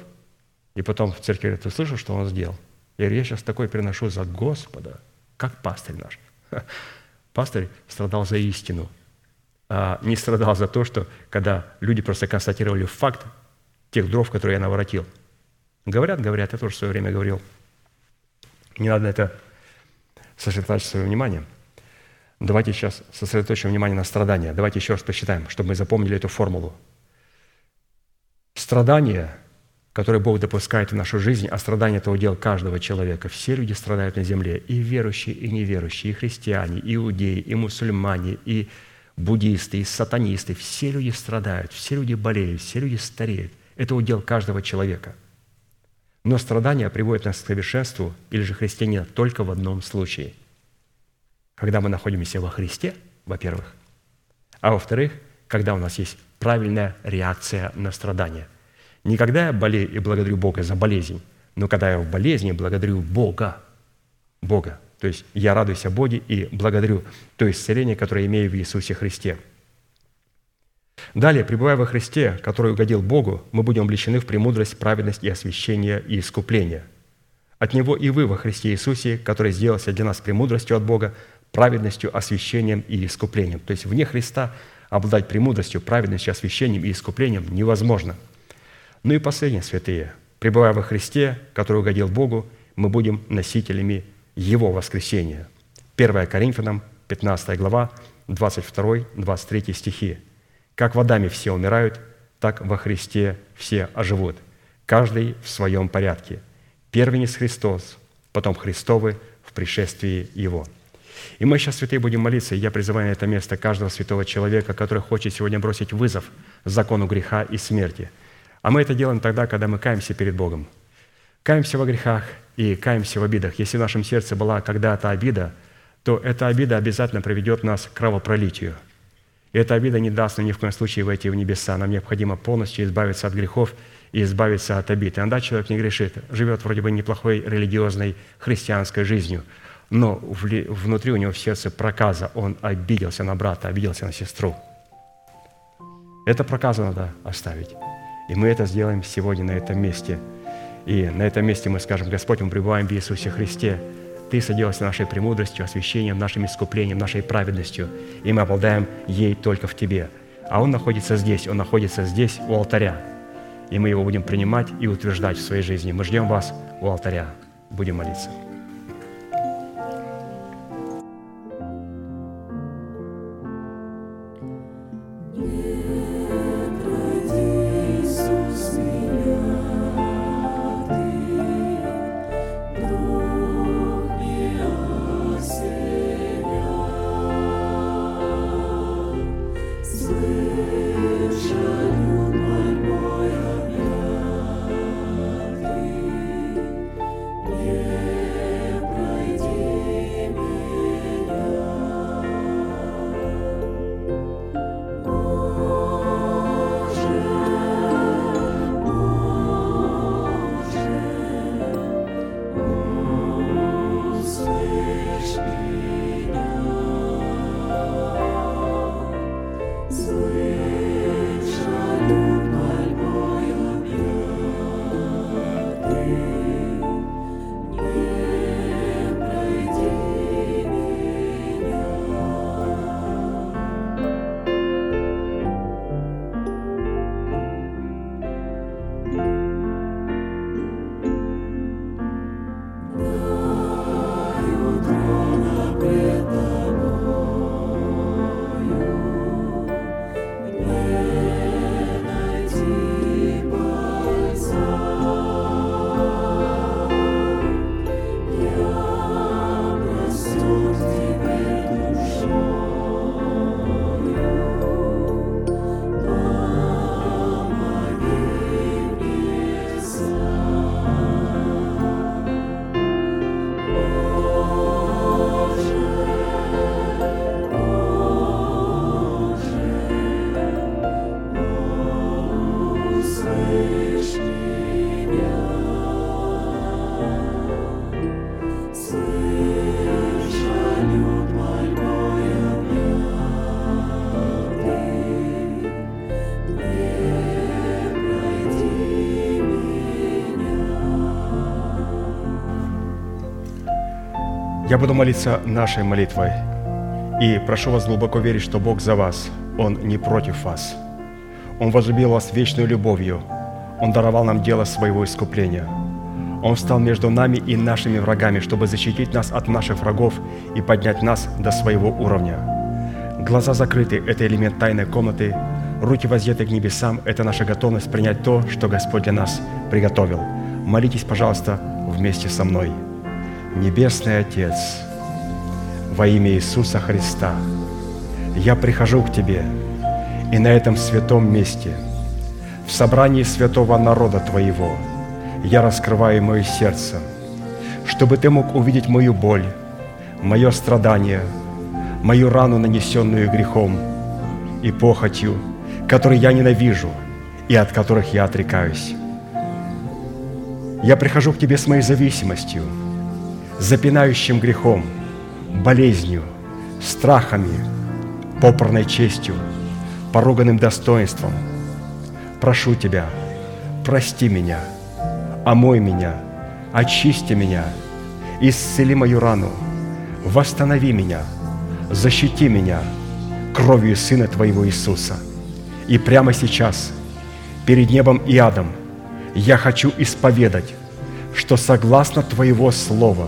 и потом в церкви говорят, ты слышал, что он сделал? Я говорю, я сейчас такой приношу за Господа, как пастырь наш. Пастырь страдал за истину, а не страдал за то, что когда люди просто констатировали факт тех дров, которые я наворотил. Говорят, говорят, я тоже в свое время говорил. Не надо это сосредотачивать свое внимание. Давайте сейчас сосредоточим внимание на страдания. Давайте еще раз посчитаем, чтобы мы запомнили эту формулу. Страдания, которые Бог допускает в нашу жизнь, а страдания – это удел каждого человека. Все люди страдают на земле, и верующие, и неверующие, и христиане, и иудеи, и мусульмане, и буддисты, и сатанисты. Все люди страдают, все люди болеют, все люди стареют. Это удел каждого человека. Но страдания приводят нас к совершенству или же христианина только в одном случае. Когда мы находимся во Христе, во-первых, а во-вторых, когда у нас есть правильная реакция на страдания. Не когда я болею и благодарю Бога за болезнь, но когда я в болезни благодарю Бога. Бога. То есть я радуюсь о Боге и благодарю то исцеление, которое имею в Иисусе Христе. Далее, пребывая во Христе, который угодил Богу, мы будем облечены в премудрость, праведность и освящение и искупление. От Него и вы во Христе Иисусе, который сделался для нас премудростью от Бога, праведностью, освящением и искуплением. То есть вне Христа обладать премудростью, праведностью, освящением и искуплением невозможно. Ну и последнее, святые, Пребывая во Христе, который угодил Богу, мы будем носителями Его воскресения. 1 Коринфянам, 15 глава, 22-23 стихи. «Как водами все умирают, так во Христе все оживут, каждый в своем порядке. Первенец Христос, потом Христовы в пришествии Его». И мы сейчас, святые, будем молиться, и я призываю на это место каждого святого человека, который хочет сегодня бросить вызов закону греха и смерти. А мы это делаем тогда, когда мы каемся перед Богом. Каемся во грехах и каемся в обидах. Если в нашем сердце была когда-то обида, то эта обида обязательно приведет нас к кровопролитию. И эта обида не даст нам ни в коем случае войти в небеса. Нам необходимо полностью избавиться от грехов и избавиться от обид. Иногда человек не грешит, живет вроде бы неплохой религиозной христианской жизнью – но внутри у него в сердце проказа, он обиделся на брата, обиделся на сестру. Это проказу надо оставить. И мы это сделаем сегодня на этом месте. И на этом месте мы скажем, Господь, мы пребываем в Иисусе Христе. Ты соделался нашей премудростью, освящением, нашим искуплением, нашей праведностью. И мы обладаем ей только в Тебе. А Он находится здесь, Он находится здесь, у алтаря. И мы Его будем принимать и утверждать в своей жизни. Мы ждем вас у алтаря. Будем молиться. Я буду молиться нашей молитвой. И прошу вас глубоко верить, что Бог за вас, Он не против вас. Он возлюбил вас вечной любовью. Он даровал нам дело своего искупления. Он встал между нами и нашими врагами, чтобы защитить нас от наших врагов и поднять нас до своего уровня. Глаза закрыты – это элемент тайной комнаты. Руки воздеты к небесам – это наша готовность принять то, что Господь для нас приготовил. Молитесь, пожалуйста, вместе со мной – Небесный Отец, во имя Иисуса Христа, я прихожу к Тебе и на этом святом месте, в собрании святого народа Твоего, я раскрываю мое сердце, чтобы Ты мог увидеть мою боль, мое страдание, мою рану, нанесенную грехом и похотью, которые я ненавижу и от которых я отрекаюсь. Я прихожу к Тебе с моей зависимостью – запинающим грехом, болезнью, страхами, попорной честью, поруганным достоинством. Прошу Тебя, прости меня, омой меня, очисти меня, исцели мою рану, восстанови меня, защити меня кровью Сына Твоего Иисуса. И прямо сейчас, перед небом и адом, я хочу исповедать, что согласно Твоего Слова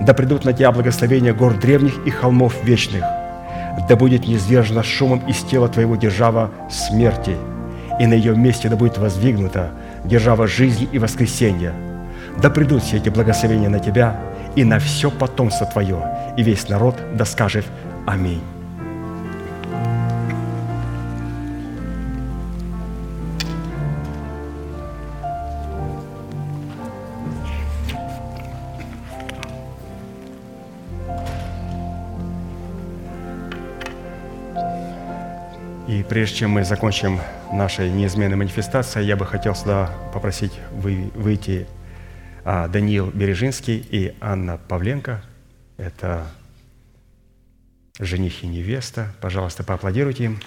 Да придут на тебя благословения гор древних и холмов вечных. Да будет низвержена шумом из тела твоего держава смерти, и на ее месте да будет воздвигнута держава жизни и воскресения. Да придут все эти благословения на тебя и на все потомство твое, и весь народ да скажет Аминь. Прежде чем мы закончим нашей неизменной манифестацией, я бы хотел сюда попросить вы- выйти а, Даниил Бережинский и Анна Павленко. Это жених и невеста. Пожалуйста, поаплодируйте им.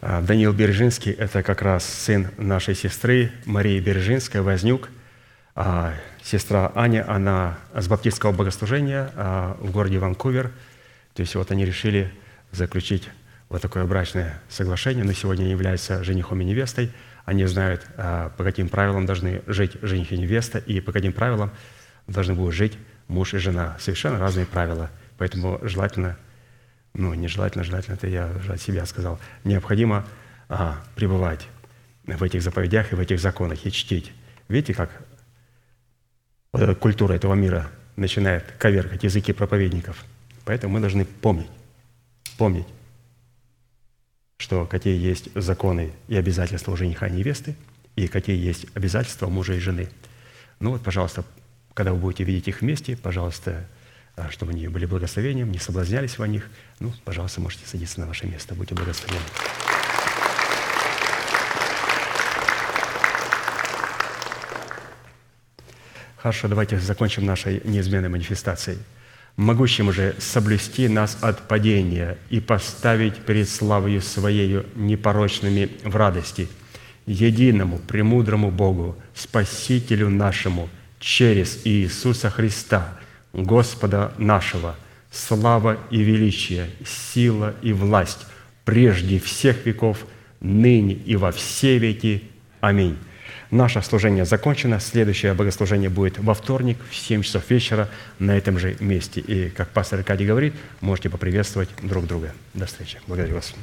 А, Даниил Бережинский – это как раз сын нашей сестры Марии Бережинской, Вознюк. Сестра Аня, она с баптистского богослужения а, в городе Ванкувер. То есть вот они решили заключить вот такое брачное соглашение, но сегодня они являются женихом и невестой. Они знают, а, по каким правилам должны жить жених и невеста, и по каким правилам должны будут жить муж и жена. Совершенно разные правила. Поэтому желательно ну, нежелательно, желательно, это я от себя сказал, необходимо а, пребывать в этих заповедях и в этих законах и чтить. Видите, как культура этого мира начинает коверкать языки проповедников. Поэтому мы должны помнить, помнить, что какие есть законы и обязательства у жениха и невесты, и какие есть обязательства мужа и жены. Ну вот, пожалуйста, когда вы будете видеть их вместе, пожалуйста, а, чтобы они были благословением, не соблазнялись во них. Ну, пожалуйста, можете садиться на ваше место, будьте благословенны. Хорошо, давайте закончим нашей неизменной манифестацией. Могущим же соблюсти нас от падения и поставить перед славою Своею непорочными в радости, единому, премудрому Богу, Спасителю нашему, через Иисуса Христа, Господа нашего, слава и величие, сила и власть прежде всех веков, ныне и во все веки. Аминь. Наше служение закончено. Следующее богослужение будет во вторник в 7 часов вечера на этом же месте. И, как пастор Аркадий говорит, можете поприветствовать друг друга. До встречи. Благодарю вас.